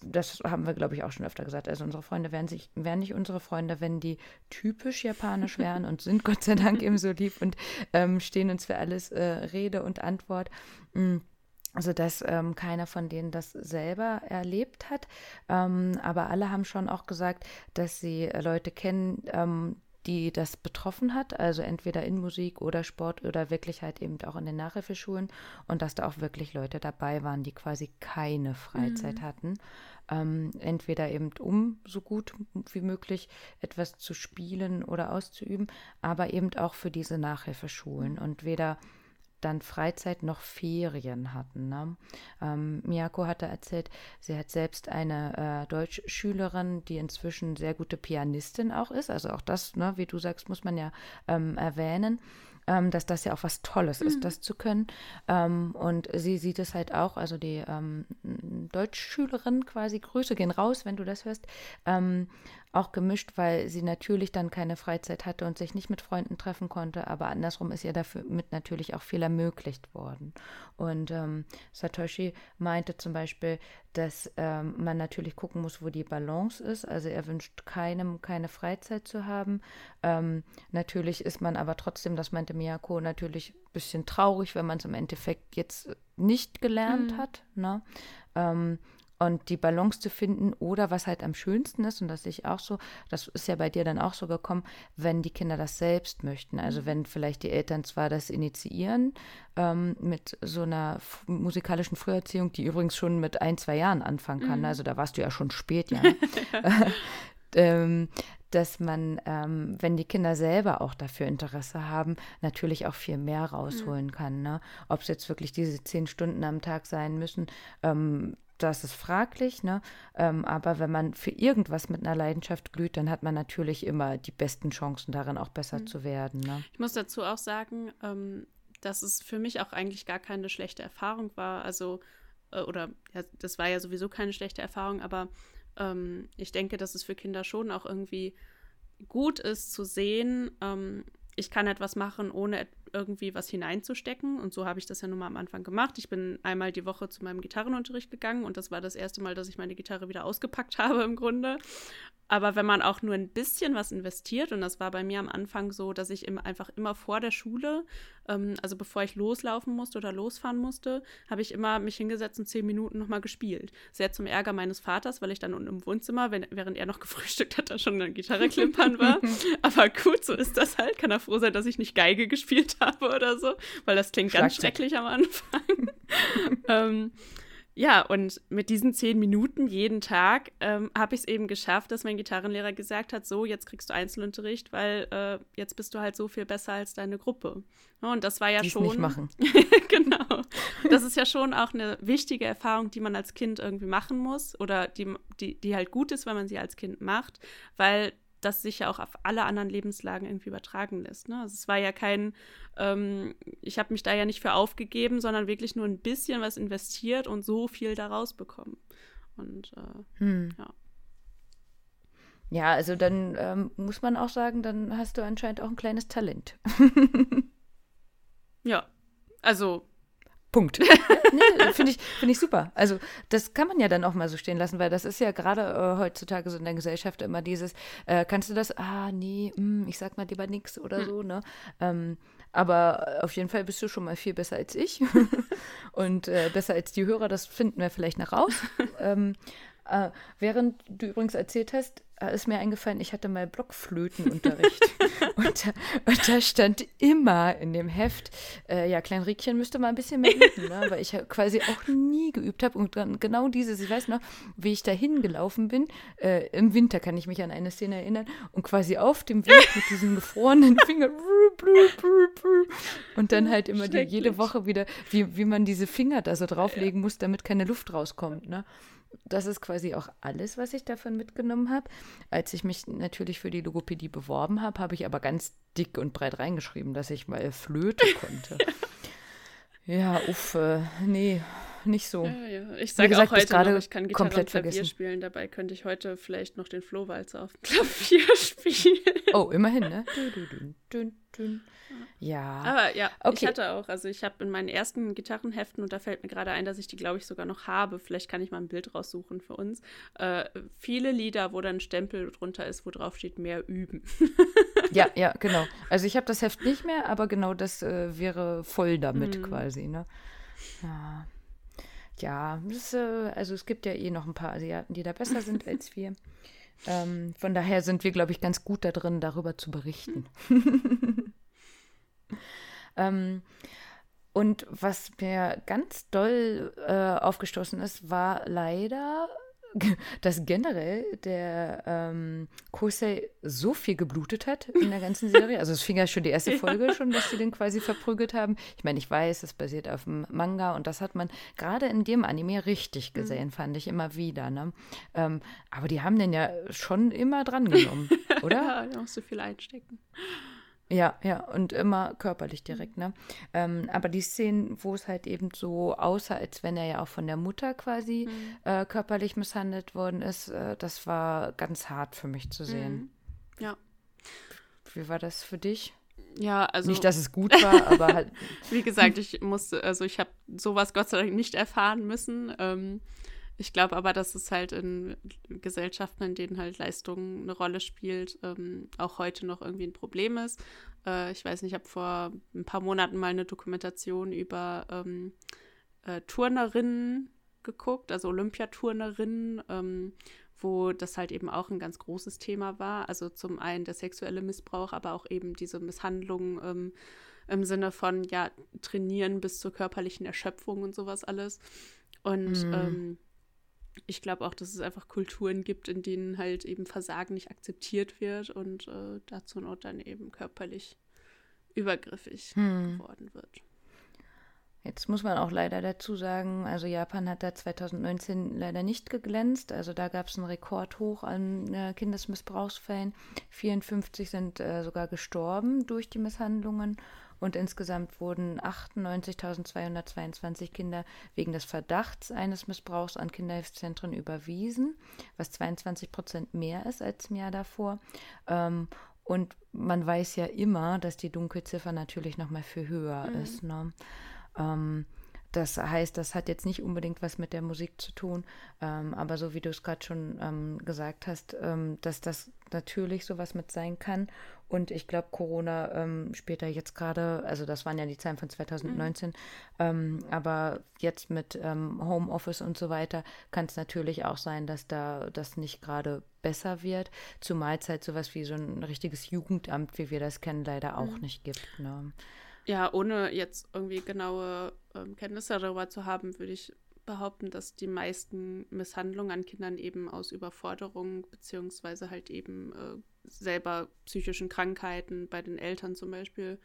das haben wir, glaube ich, auch schon öfter gesagt. Also unsere Freunde wären, sich, wären nicht unsere Freunde, wenn die typisch japanisch wären und sind Gott sei Dank eben so lieb und ähm, stehen uns für alles äh, Rede und Antwort. Mm. Also, dass ähm, keiner von denen das selber erlebt hat. Ähm, aber alle haben schon auch gesagt, dass sie äh, Leute kennen, ähm, die das betroffen hat, also entweder in Musik oder Sport oder wirklich halt eben auch in den Nachhilfeschulen und dass da auch wirklich Leute dabei waren, die quasi keine Freizeit Mhm. hatten. Ähm, entweder eben um so gut wie möglich etwas zu spielen oder auszuüben, aber eben auch für diese Nachhilfeschulen und weder dann Freizeit noch Ferien hatten. Ne? Ähm, Miyako hatte erzählt, sie hat selbst eine äh, Deutschschülerin, die inzwischen sehr gute Pianistin auch ist. Also auch das, ne, wie du sagst, muss man ja ähm, erwähnen, ähm, dass das ja auch was Tolles ist, das zu können. Ähm, und sie sieht es halt auch, also die ähm, Deutschschülerin quasi, Grüße gehen raus, wenn du das hörst, ähm, auch gemischt, weil sie natürlich dann keine Freizeit hatte und sich nicht mit Freunden treffen konnte, aber andersrum ist ihr dafür mit natürlich auch viel ermöglicht worden. Und ähm, Satoshi meinte zum Beispiel, dass ähm, man natürlich gucken muss, wo die Balance ist. Also er wünscht keinem keine Freizeit zu haben. Ähm, natürlich ist man aber trotzdem, das meinte Miyako, natürlich ein bisschen traurig, wenn man es im Endeffekt jetzt nicht gelernt Mhm. hat. Ne? Und die Balance zu finden oder was halt am schönsten ist, und das sehe ich auch so, das ist ja bei dir dann auch so gekommen, wenn die Kinder das selbst möchten. Also mhm. wenn vielleicht die Eltern zwar das initiieren ähm, mit so einer musikalischen Früherziehung, die übrigens schon mit ein, zwei Jahren anfangen kann, mhm. also da warst du ja schon spät, ja. ähm, dass man, ähm, wenn die Kinder selber auch dafür Interesse haben, natürlich auch viel mehr rausholen mhm. kann. Ne? Ob es jetzt wirklich diese zehn Stunden am Tag sein müssen, ähm, das ist fraglich, ne? Ähm, aber wenn man für irgendwas mit einer Leidenschaft glüht, dann hat man natürlich immer die besten Chancen darin, auch besser mhm. zu werden. Ne? Ich muss dazu auch sagen, ähm, dass es für mich auch eigentlich gar keine schlechte Erfahrung war. Also, äh, oder ja, das war ja sowieso keine schlechte Erfahrung, aber ähm, ich denke, dass es für Kinder schon auch irgendwie gut ist zu sehen, ähm, ich kann etwas machen, ohne irgendwie was hineinzustecken. Und so habe ich das ja nun mal am Anfang gemacht. Ich bin einmal die Woche zu meinem Gitarrenunterricht gegangen und das war das erste Mal, dass ich meine Gitarre wieder ausgepackt habe im Grunde. Aber wenn man auch nur ein bisschen was investiert, und das war bei mir am Anfang so, dass ich im, einfach immer vor der Schule, ähm, also bevor ich loslaufen musste oder losfahren musste, habe ich immer mich hingesetzt und zehn Minuten nochmal gespielt. Sehr zum Ärger meines Vaters, weil ich dann unten im Wohnzimmer, wenn, während er noch gefrühstückt hat, da schon eine Gitarre klimpern war. Aber gut, so ist das halt. Kann er froh sein, dass ich nicht Geige gespielt habe oder so, weil das klingt ganz schrecklich am Anfang. ähm, ja, und mit diesen zehn Minuten jeden Tag ähm, habe ich es eben geschafft, dass mein Gitarrenlehrer gesagt hat, so, jetzt kriegst du Einzelunterricht, weil äh, jetzt bist du halt so viel besser als deine Gruppe. Und das war ja Dies schon. Nicht machen. genau. Das ist ja schon auch eine wichtige Erfahrung, die man als Kind irgendwie machen muss oder die, die, die halt gut ist, wenn man sie als Kind macht, weil das sich ja auch auf alle anderen Lebenslagen irgendwie übertragen lässt. Ne? Also es war ja kein, ähm, ich habe mich da ja nicht für aufgegeben, sondern wirklich nur ein bisschen was investiert und so viel daraus bekommen. Und äh, hm. ja. Ja, also dann ähm, muss man auch sagen, dann hast du anscheinend auch ein kleines Talent. ja, also Punkt. nee, Finde ich, find ich super. Also, das kann man ja dann auch mal so stehen lassen, weil das ist ja gerade äh, heutzutage so in der Gesellschaft immer dieses, äh, kannst du das, ah, nee, mh, hm, ich sag mal lieber nichts oder hm. so, ne? Ähm, aber auf jeden Fall bist du schon mal viel besser als ich. Und äh, besser als die Hörer, das finden wir vielleicht noch raus. ähm, äh, während du übrigens erzählt hast, äh, ist mir eingefallen, ich hatte mal Blockflötenunterricht. und, da, und, da, stand immer in dem Heft, äh, ja, Klein Riekchen müsste mal ein bisschen mehr üben, ne? weil ich quasi auch nie geübt habe. Und dann genau dieses, ich weiß noch, wie ich da hingelaufen bin. Äh, Im Winter kann ich mich an eine Szene erinnern. Und quasi auf dem Weg mit diesen gefrorenen Fingern. Und dann halt immer die, jede Woche wieder, wie, wie man diese Finger da so drauflegen muss, damit keine Luft rauskommt. Ne? Das ist quasi auch alles, was ich davon mitgenommen habe. Als ich mich natürlich für die Logopädie beworben habe, habe ich aber ganz dick und breit reingeschrieben, dass ich mal Flöte konnte. ja, uff, äh, nee, nicht so. Ja, ja. Ich sage auch heute noch, ich kann Gitarre komplett und Klavier vergessen. spielen. Dabei könnte ich heute vielleicht noch den Flohwalzer auf dem Klavier spielen. Oh, immerhin, ne? Dun, dun. Ja. Aber ja, okay. ich hatte auch, also ich habe in meinen ersten Gitarrenheften, und da fällt mir gerade ein, dass ich die, glaube ich, sogar noch habe, vielleicht kann ich mal ein Bild raussuchen für uns, äh, viele Lieder, wo dann ein Stempel drunter ist, wo drauf steht, mehr üben. ja, ja, genau. Also ich habe das Heft nicht mehr, aber genau das äh, wäre voll damit mhm. quasi, ne? Ja. Ja, das, äh, also es gibt ja eh noch ein paar Asiaten, die da besser sind als wir. Ähm, von daher sind wir, glaube ich, ganz gut da drin, darüber zu berichten. Ähm, und was mir ganz doll äh, aufgestoßen ist, war leider, dass generell der ähm, Kosei so viel geblutet hat in der ganzen Serie. Also es fing ja schon die erste Folge ja. schon, dass sie den quasi verprügelt haben. Ich meine, ich weiß, es basiert auf dem Manga und das hat man gerade in dem Anime richtig mhm. gesehen, mhm. fand ich immer wieder. Ne? Ähm, aber die haben den ja schon immer dran genommen, oder? ja, auch so viel einstecken. Ja, ja, und immer körperlich direkt, ne? Ähm, aber die Szenen, wo es halt eben so aussah, als wenn er ja auch von der Mutter quasi mhm. äh, körperlich misshandelt worden ist, äh, das war ganz hart für mich zu sehen. Mhm. Ja. Wie war das für dich? Ja, also. Nicht, dass es gut war, aber halt. Wie gesagt, ich musste, also ich habe sowas Gott sei Dank nicht erfahren müssen. Ähm, ich glaube aber, dass es halt in Gesellschaften, in denen halt Leistung eine Rolle spielt, ähm, auch heute noch irgendwie ein Problem ist. Äh, ich weiß nicht, ich habe vor ein paar Monaten mal eine Dokumentation über ähm, äh, Turnerinnen geguckt, also Olympiaturnerinnen, ähm, wo das halt eben auch ein ganz großes Thema war. Also zum einen der sexuelle Missbrauch, aber auch eben diese Misshandlungen ähm, im Sinne von, ja, trainieren bis zur körperlichen Erschöpfung und sowas alles. Und mhm. ähm, ich glaube auch, dass es einfach Kulturen gibt, in denen halt eben Versagen nicht akzeptiert wird und äh, dazu Not dann eben körperlich übergriffig hm. geworden wird. Jetzt muss man auch leider dazu sagen, also Japan hat da 2019 leider nicht geglänzt. Also da gab es einen Rekordhoch an äh, Kindesmissbrauchsfällen. 54 sind äh, sogar gestorben durch die Misshandlungen und insgesamt wurden 98.222 Kinder wegen des Verdachts eines Missbrauchs an Kinderhilfszentren überwiesen, was 22 Prozent mehr ist als im Jahr davor. Ähm, und man weiß ja immer, dass die Dunkelziffer natürlich noch mal viel höher mhm. ist. Ne? Ähm, das heißt, das hat jetzt nicht unbedingt was mit der Musik zu tun, ähm, aber so wie du es gerade schon ähm, gesagt hast, ähm, dass das natürlich sowas mit sein kann. Und ich glaube, Corona ähm, später jetzt gerade, also das waren ja die Zahlen von 2019, mhm. Ähm, aber jetzt mit ähm, Homeoffice und so weiter kann es natürlich auch sein, dass da das nicht gerade besser wird, zumal es halt sowas wie so ein richtiges Jugendamt, wie wir das kennen, leider auch mhm. nicht gibt. Ne? Ja, ohne jetzt irgendwie genaue ähm, Kenntnisse darüber zu haben, würde ich behaupten, dass die meisten Misshandlungen an Kindern eben aus Überforderung beziehungsweise halt eben äh, selber psychischen Krankheiten bei den Eltern zum Beispiel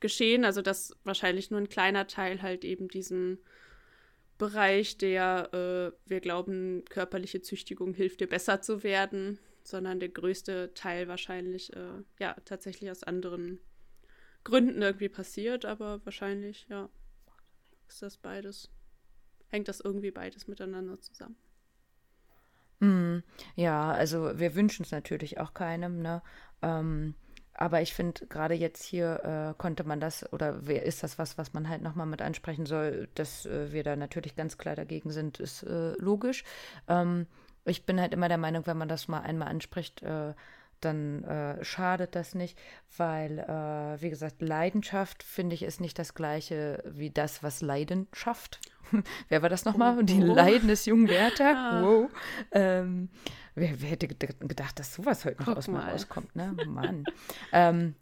geschehen. Also dass wahrscheinlich nur ein kleiner Teil halt eben diesen Bereich, der äh, wir glauben, körperliche Züchtigung hilft dir besser zu werden, sondern der größte Teil wahrscheinlich äh, ja tatsächlich aus anderen Gründen irgendwie passiert, aber wahrscheinlich, ja, ist das beides. Hängt das irgendwie beides miteinander zusammen. Mm, ja, also wir wünschen es natürlich auch keinem, ne? Ähm, aber ich finde, gerade jetzt hier äh, konnte man das, oder wer ist das was, was man halt nochmal mit ansprechen soll, dass äh, wir da natürlich ganz klar dagegen sind, ist äh, logisch. Ähm, ich bin halt immer der Meinung, wenn man das mal einmal anspricht, äh, dann äh, schadet das nicht, weil, äh, wie gesagt, Leidenschaft, finde ich, ist nicht das gleiche wie das, was Leiden schafft. wer war das nochmal? Oh, Die oh. Leiden des jungen Werther. Ah. Wow. Ähm, wer, wer, hätte gedacht, dass sowas heute noch Guck aus mir rauskommt, ne? Mann. ähm,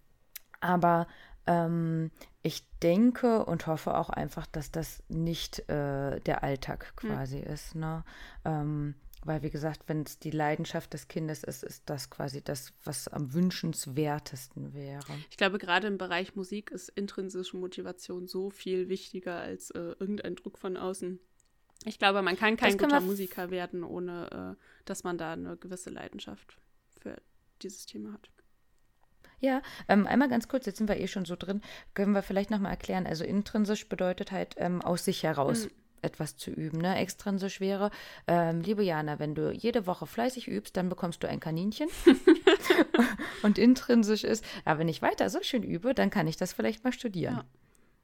aber ähm, ich denke und hoffe auch einfach, dass das nicht äh, der Alltag hm. quasi hm. ist. Ne? Weil, wie gesagt, wenn es die Leidenschaft des Kindes ist, ist das quasi das, was am wünschenswertesten wäre. Ich glaube, gerade im Bereich Musik ist intrinsische Motivation so viel wichtiger als äh, irgendein Druck von außen. Ich glaube, man kann kein guter Musiker werden, ohne äh, dass man da eine gewisse Leidenschaft für dieses Thema hat. Ja, ähm, einmal ganz kurz, jetzt sind wir eh schon so drin, können wir vielleicht nochmal erklären. Also intrinsisch bedeutet halt ähm, aus sich heraus. Mhm etwas zu üben, ne? extrinsisch wäre, ähm, liebe Jana, wenn du jede Woche fleißig übst, dann bekommst du ein Kaninchen. und intrinsisch ist, ja, wenn ich weiter so schön übe, dann kann ich das vielleicht mal studieren. Ja.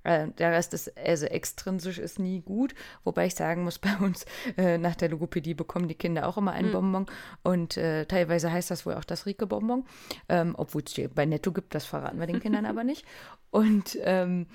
Äh, der Rest ist, also extrinsisch ist nie gut, wobei ich sagen muss, bei uns äh, nach der Logopädie bekommen die Kinder auch immer einen mhm. Bonbon und äh, teilweise heißt das wohl auch das Rieke-Bonbon, ähm, obwohl es bei Netto gibt, das verraten wir den Kindern aber nicht. Und ähm,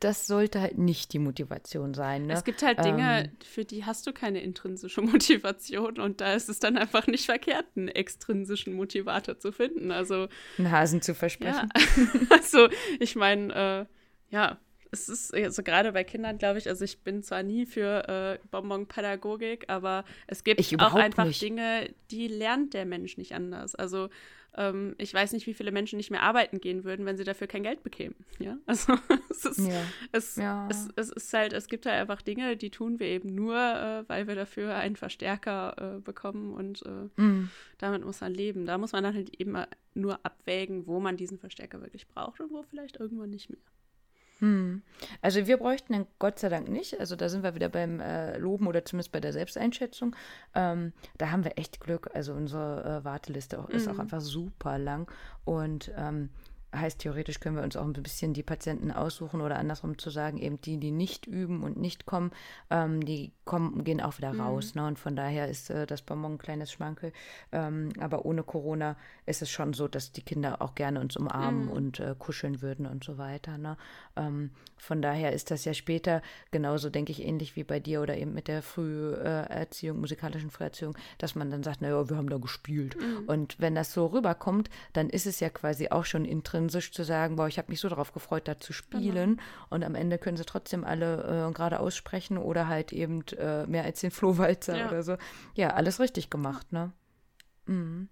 das sollte halt nicht die Motivation sein. Ne? Es gibt halt Dinge, ähm, für die hast du keine intrinsische Motivation und da ist es dann einfach nicht verkehrt, einen extrinsischen Motivator zu finden. Also einen Hasen zu versprechen. Ja. also ich meine, äh, ja, es ist also gerade bei Kindern, glaube ich, also ich bin zwar nie für äh, Bonbon-Pädagogik, aber es gibt auch einfach nicht. Dinge, die lernt der Mensch nicht anders. Also ähm, ich weiß nicht, wie viele Menschen nicht mehr arbeiten gehen würden, wenn sie dafür kein Geld bekämen. Ja, also es ist, ja. Es, ja. Es, es, ist halt, es gibt halt einfach Dinge, die tun wir eben nur, äh, weil wir dafür einen Verstärker äh, bekommen und äh, mhm. damit muss man leben. Da muss man dann halt eben nur abwägen, wo man diesen Verstärker wirklich braucht und wo vielleicht irgendwann nicht mehr. Hm. Also wir bräuchten den Gott sei Dank nicht. Also da sind wir wieder beim äh, Loben oder zumindest bei der Selbsteinschätzung. Ähm, da haben wir echt Glück. Also unsere äh, Warteliste auch, ist auch hm. einfach super lang. Und ähm, heißt, theoretisch können wir uns auch ein bisschen die Patienten aussuchen oder andersrum zu sagen, eben die, die nicht üben und nicht kommen, ähm, die kommen, gehen auch wieder mhm. raus. Ne? Und von daher ist äh, das Bonbon ein kleines Schmankel. Ähm, aber ohne Corona ist es schon so, dass die Kinder auch gerne uns umarmen mhm. und äh, kuscheln würden und so weiter. Ne? Ähm, von daher ist das ja später genauso, denke ich, ähnlich wie bei dir oder eben mit der Früherziehung, musikalischen Früherziehung, dass man dann sagt, naja, wir haben da gespielt. Mhm. Und wenn das so rüberkommt, dann ist es ja quasi auch schon intrinsisch zu sagen, boah, ich habe mich so darauf gefreut, da zu spielen. Genau. Und am Ende können sie trotzdem alle äh, gerade aussprechen oder halt eben äh, mehr als den Flohwalzer ja. oder so. Ja, alles richtig gemacht, ne? Mhm.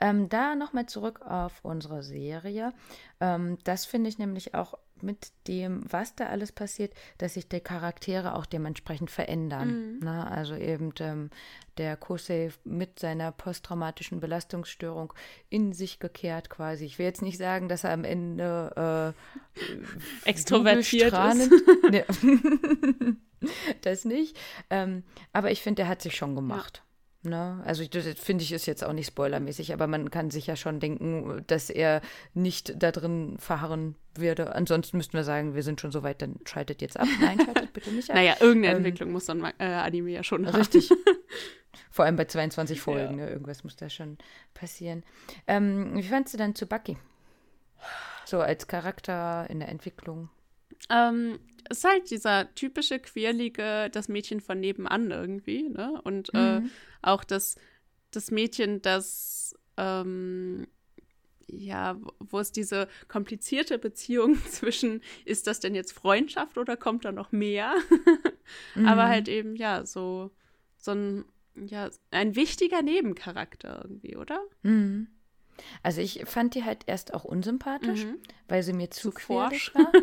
Ähm, da nochmal zurück auf unsere Serie. Ähm, das finde ich nämlich auch mit dem, was da alles passiert, dass sich die Charaktere auch dementsprechend verändern. Mhm. Ne? Also eben ähm, der Kosei mit seiner posttraumatischen Belastungsstörung in sich gekehrt quasi. Ich will jetzt nicht sagen, dass er am Ende äh, extrovertiert ist. nee. das nicht. Ähm, aber ich finde, er hat sich schon gemacht. Ja. Ne? Also das finde ich ist jetzt auch nicht spoilermäßig, aber man kann sich ja schon denken, dass er nicht da drin verharren würde. Ansonsten müssten wir sagen, wir sind schon so weit, dann schaltet jetzt ab. Nein, schaltet bitte nicht ab. naja, irgendeine ähm, Entwicklung muss dann äh, Anime ja schon haben. Richtig. Vor allem bei 22 Folgen, ja. ne? irgendwas muss da schon passieren. Ähm, wie fandest du dann zu Bucky? So als Charakter in der Entwicklung? Ähm, ist halt dieser typische quirlige, das Mädchen von nebenan irgendwie, ne? Und äh, mhm. äh, auch das, das Mädchen, das ähm, ja, wo es diese komplizierte Beziehung zwischen, ist das denn jetzt Freundschaft oder kommt da noch mehr? mhm. Aber halt eben, ja, so, so ein, ja, ein wichtiger Nebencharakter irgendwie, oder? Mhm. Also ich fand die halt erst auch unsympathisch, mhm. weil sie mir zu, zu forsch war.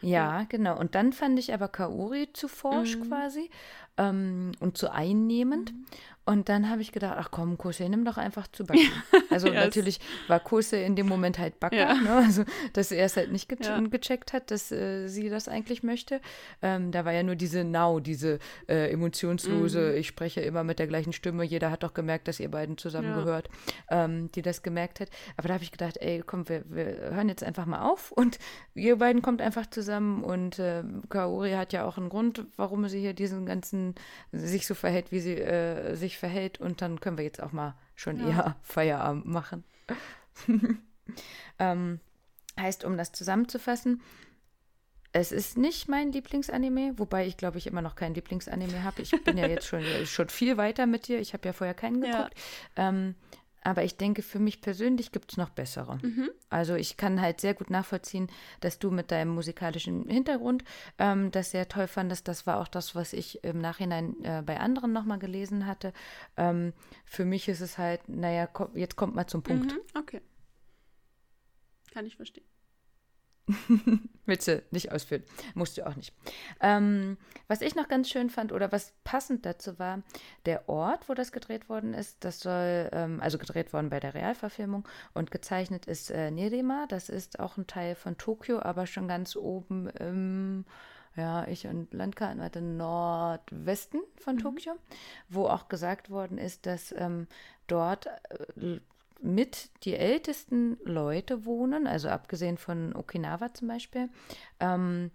Ja, genau. Und dann fand ich aber Kaori zu forsch mhm. quasi ähm, und zu einnehmend. Mhm. Und dann habe ich gedacht, ach komm, Kose, nimm doch einfach zu backen. Also yes. natürlich war Kose in dem Moment halt Backer, ja. ne? also dass er es halt nicht ge ja. gecheckt hat, dass äh, sie das eigentlich möchte. Ähm, da war ja nur diese Now, diese äh, emotionslose, mhm. ich spreche immer mit der gleichen Stimme, jeder hat doch gemerkt, dass ihr beiden zusammengehört, ähm, die das gemerkt hat. Aber da habe ich gedacht, ey, komm, wir, wir, hören jetzt einfach mal auf und ihr beiden kommt einfach zusammen und äh, Kaori hat ja auch einen Grund, warum sie hier diesen ganzen, sich so verhält, wie sie äh, sich verhält und dann können wir jetzt auch mal schon ja. eher Feierabend machen. ähm, heißt, um das zusammenzufassen, es ist nicht mein Lieblingsanime, wobei ich glaube ich immer noch kein Lieblingsanime habe. Ich bin ja jetzt schon, schon viel weiter mit dir. Ich habe ja vorher keinen geguckt. Ja. Ähm, aber ich denke, für mich persönlich gibt es noch bessere. Mhm. Also ich kann halt sehr gut nachvollziehen, dass du mit deinem musikalischen Hintergrund ähm, das sehr toll fandest. Das war auch das, was ich im Nachhinein äh, bei anderen nochmal gelesen hatte. Ähm, für mich ist es halt, naja, komm, jetzt kommt mal zum Punkt. Mhm, okay. Kann ich verstehen. Willst du nicht ausführen? Musst du auch nicht. Ähm, was ich noch ganz schön fand oder was passend dazu war, der Ort, wo das gedreht worden ist, das soll, ähm, also gedreht worden bei der Realverfilmung und gezeichnet ist äh, Nerima. Das ist auch ein Teil von Tokio, aber schon ganz oben im, ja, ich und Landkarten hatte Nordwesten von mhm. Tokio, wo auch gesagt worden ist, dass ähm, dort äh, mit die ältesten Leute wohnen, also abgesehen von Okinawa zum Beispiel. Ähm,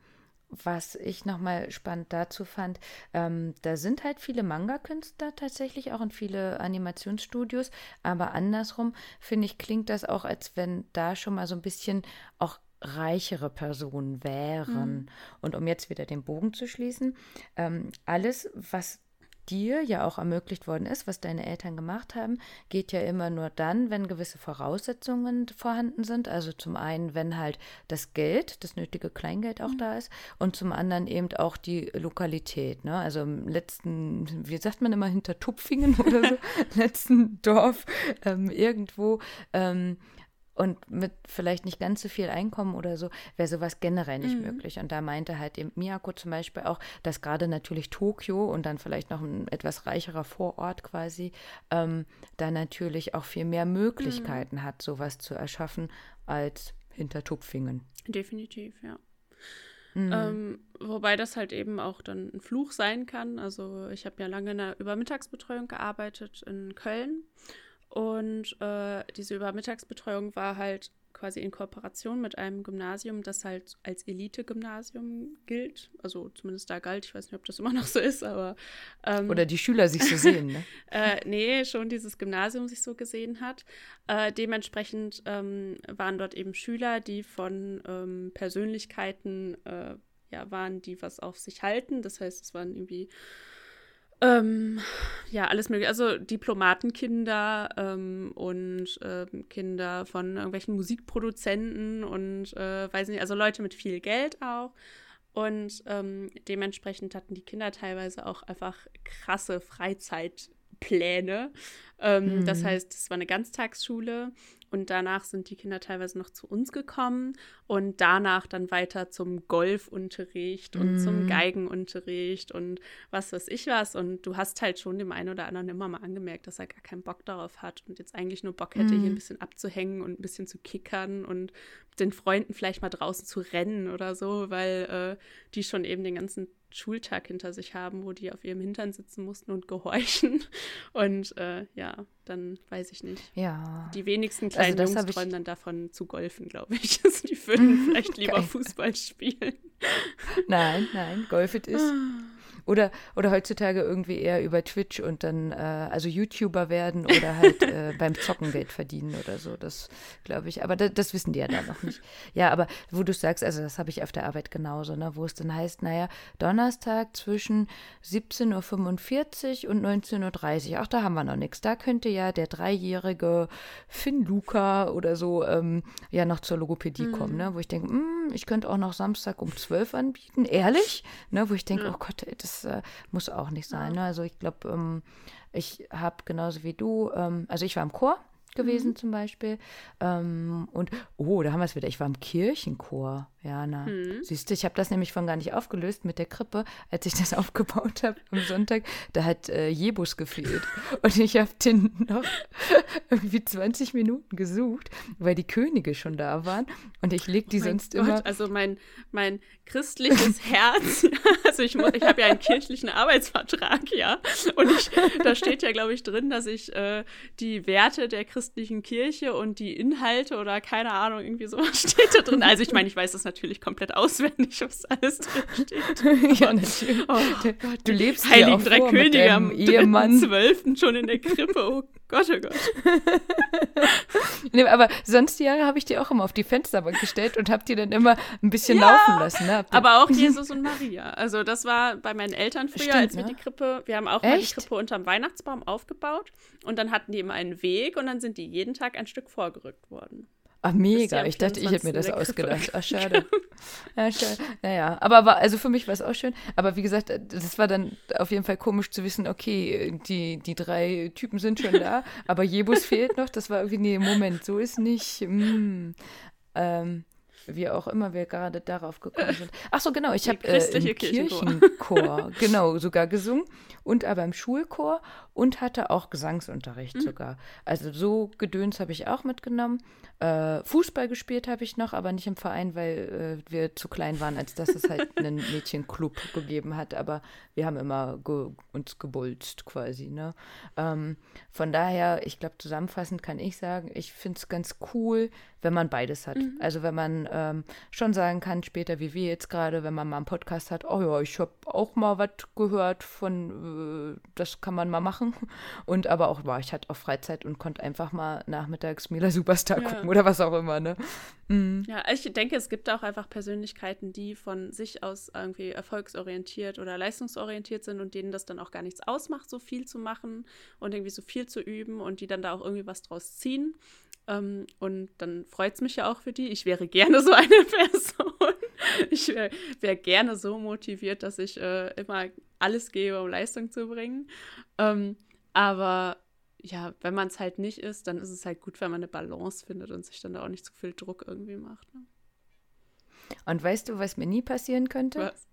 was ich nochmal spannend dazu fand, ähm, da sind halt viele Manga-Künstler tatsächlich auch und viele Animationsstudios, aber andersrum finde ich, klingt das auch, als wenn da schon mal so ein bisschen auch reichere Personen wären. Mhm. Und um jetzt wieder den Bogen zu schließen, ähm, alles, was dir ja auch ermöglicht worden ist, was deine Eltern gemacht haben, geht ja immer nur dann, wenn gewisse Voraussetzungen vorhanden sind. Also zum einen, wenn halt das Geld, das nötige Kleingeld auch mhm. da ist und zum anderen eben auch die Lokalität. Ne? Also im letzten, wie sagt man immer, hinter Tupfingen oder so, letzten Dorf ähm, irgendwo ähm, und mit vielleicht nicht ganz so viel Einkommen oder so, wäre sowas generell nicht mhm. möglich. Und da meinte halt eben Miyako zum Beispiel auch, dass gerade natürlich Tokio und dann vielleicht noch ein etwas reicherer Vorort quasi, ähm, da natürlich auch viel mehr Möglichkeiten mhm. hat, sowas zu erschaffen, als hinter Tupfingen. Definitiv, ja. Mhm. Ähm, wobei das halt eben auch dann ein Fluch sein kann. Also ich habe ja lange in der Übermittagsbetreuung gearbeitet in Köln und äh, diese Übermittagsbetreuung war halt quasi in Kooperation mit einem Gymnasium, das halt als Elite-Gymnasium gilt. Also zumindest da galt. Ich weiß nicht, ob das immer noch so ist, aber. Ähm, Oder die Schüler sich so sehen, ne? äh, nee, schon dieses Gymnasium sich so gesehen hat. Äh, dementsprechend ähm, waren dort eben Schüler, die von ähm, Persönlichkeiten äh, ja, waren, die was auf sich halten. Das heißt, es waren irgendwie ähm, ja, alles mögliche. Also Diplomatenkinder ähm, und ähm, Kinder von irgendwelchen Musikproduzenten und äh, weiß nicht, also Leute mit viel Geld auch. Und ähm, dementsprechend hatten die Kinder teilweise auch einfach krasse Freizeitpläne. Mhm. Das heißt, es war eine Ganztagsschule und danach sind die Kinder teilweise noch zu uns gekommen und danach dann weiter zum Golfunterricht und mm. zum Geigenunterricht und was weiß ich was. Und du hast halt schon dem einen oder anderen immer mal angemerkt, dass er gar keinen Bock darauf hat und jetzt eigentlich nur Bock hätte, mm. hier ein bisschen abzuhängen und ein bisschen zu kickern und den Freunden vielleicht mal draußen zu rennen oder so, weil äh, die schon eben den ganzen Schultag hinter sich haben, wo die auf ihrem Hintern sitzen mussten und gehorchen. Und äh, ja, dann weiß ich nicht. Ja. Die wenigsten also kleinen also Jungs träumen dann davon zu golfen, glaube ich. Also die würden vielleicht lieber. Fußball spielen. Nein, nein, golfet ist. Oder, oder heutzutage irgendwie eher über Twitch und dann, äh, also YouTuber werden oder halt äh, beim Zocken Geld verdienen oder so. Das glaube ich. Aber da, das wissen die ja da noch nicht. Ja, aber wo du sagst, also das habe ich auf der Arbeit genauso, ne, wo es dann heißt, naja, Donnerstag zwischen 17.45 Uhr und 19.30 Uhr. Ach, da haben wir noch nichts. Da könnte ja der dreijährige Finn Luca oder so ähm, ja noch zur Logopädie mhm. kommen, ne? Wo ich denke, hm, ich könnte auch noch Samstag um 12 anbieten. Ehrlich? Ne? Wo ich denke, ja. oh Gott, das das äh, muss auch nicht sein. Ne? Also ich glaube, ähm, ich habe genauso wie du, ähm, also ich war im Chor gewesen mhm. zum Beispiel. Ähm, und, oh, da haben wir es wieder. Ich war im Kirchenchor. Jana. Hm. Siehst du, ich habe das nämlich von gar nicht aufgelöst mit der Krippe, als ich das aufgebaut habe am Sonntag. Da hat äh, Jebus gefehlt. Und ich habe den noch irgendwie 20 Minuten gesucht, weil die Könige schon da waren. Und ich lege die oh sonst Gott, immer. Also mein, mein christliches Herz. also ich, ich habe ja einen kirchlichen Arbeitsvertrag, ja. Und ich, da steht ja, glaube ich, drin, dass ich äh, die Werte der christlichen Kirche und die Inhalte oder keine Ahnung, irgendwie sowas steht da drin. Also ich meine, ich weiß das natürlich natürlich komplett auswendig, was alles drinsteht. ja, natürlich. Oh, du lebst Heiligen ja Drei Könige am Ehemann. 12. schon in der Krippe. Oh Gott, oh Gott. nee, aber sonst die Jahre habe ich die auch immer auf die Fensterbank gestellt und habe die dann immer ein bisschen ja, laufen lassen. Ne? Aber auch Jesus und Maria. Also das war bei meinen Eltern früher, Stimmt, als wir ne? die Krippe, wir haben auch Echt? mal die Krippe unterm Weihnachtsbaum aufgebaut und dann hatten die immer einen Weg und dann sind die jeden Tag ein Stück vorgerückt worden. Ach, mega. Ich dachte, ich hätte mir das ausgedacht. Ach, schade. ja, schade. Naja, aber war, also für mich war es auch schön. Aber wie gesagt, das war dann auf jeden Fall komisch zu wissen, okay, die, die drei Typen sind schon da, aber Jebus fehlt noch. Das war irgendwie, nee, Moment, so ist nicht. Mm. Ähm, wie auch immer wir gerade darauf gekommen sind. Ach so, genau, ich habe äh, im Kirchenchor, genau, sogar gesungen und aber im Schulchor und hatte auch Gesangsunterricht mhm. sogar. Also so Gedöns habe ich auch mitgenommen. Äh, Fußball gespielt habe ich noch, aber nicht im Verein, weil äh, wir zu klein waren, als dass es halt einen Mädchenclub gegeben hat. Aber wir haben immer ge uns gebulzt quasi. Ne? Ähm, von daher, ich glaube, zusammenfassend kann ich sagen, ich finde es ganz cool, wenn man beides hat. Mhm. Also wenn man ähm, schon sagen kann, später wie wir jetzt gerade, wenn man mal einen Podcast hat, oh ja, ich habe auch mal was gehört von, äh, das kann man mal machen. Und aber auch, war ich hatte auch Freizeit und konnte einfach mal nachmittags Mila Superstar ja. gucken oder was auch immer, ne? Mhm. Ja, ich denke, es gibt auch einfach Persönlichkeiten, die von sich aus irgendwie erfolgsorientiert oder leistungsorientiert sind und denen das dann auch gar nichts ausmacht, so viel zu machen und irgendwie so viel zu üben und die dann da auch irgendwie was draus ziehen. Ähm, und dann freut es mich ja auch für die. Ich wäre gerne so eine Person. Ich wäre wär gerne so motiviert, dass ich äh, immer alles gebe, um Leistung zu bringen. Ähm, aber ja, wenn man es halt nicht ist, dann ist es halt gut, wenn man eine Balance findet und sich dann da auch nicht zu viel Druck irgendwie macht. Ne? Und weißt du, was mir nie passieren könnte? Was?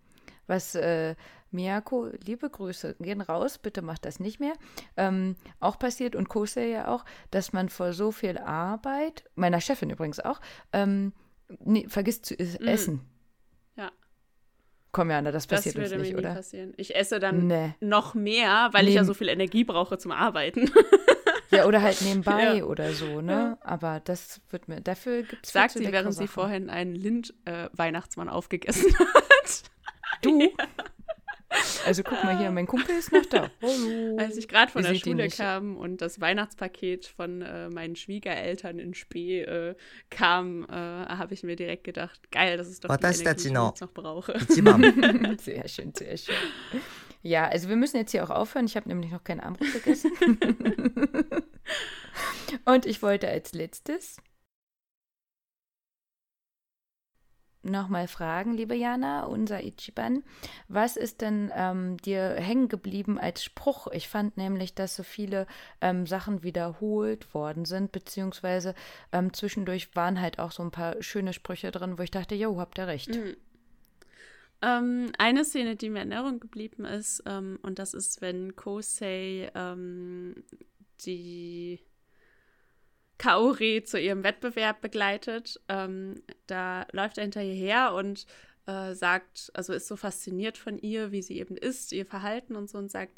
Was äh, Miyako, liebe Grüße, gehen raus, bitte macht das nicht mehr. Ähm, auch passiert und Kosei ja auch, dass man vor so viel Arbeit, meiner Chefin übrigens auch, ähm, nee, vergisst zu mm. essen. Ja. Komm, Jana, das passiert das uns nicht, oder? Passieren. Ich esse dann nee. noch mehr, weil nee. ich ja so viel Energie brauche zum Arbeiten. Ja, oder halt nebenbei ja. oder so, ne? Ja. Aber das wird mir, dafür gibt es Sagt sie, während Sachen. sie vorhin einen Lind-Weihnachtsmann äh, aufgegessen hat. Du? Ja. Also guck mal hier, mein Kumpel ist noch da. Hallo. Als ich gerade von Ihr der Schule kam und das Weihnachtspaket von äh, meinen Schwiegereltern in Spee äh, kam, äh, habe ich mir direkt gedacht, geil, das ist doch die Energie, die ich jetzt noch brauche. sehr schön, sehr schön. Ja, also wir müssen jetzt hier auch aufhören. Ich habe nämlich noch keinen Armbrot gegessen. und ich wollte als letztes nochmal fragen, liebe Jana, unser Ichiban, was ist denn ähm, dir hängen geblieben als Spruch? Ich fand nämlich, dass so viele ähm, Sachen wiederholt worden sind, beziehungsweise ähm, zwischendurch waren halt auch so ein paar schöne Sprüche drin, wo ich dachte, jo, habt ihr recht. Mhm. Ähm, eine Szene, die mir in Erinnerung geblieben ist, ähm, und das ist, wenn Kosei ähm, die Kaori zu ihrem Wettbewerb begleitet. Ähm, da läuft er hinter ihr her und äh, sagt, also ist so fasziniert von ihr, wie sie eben ist, ihr Verhalten und so und sagt,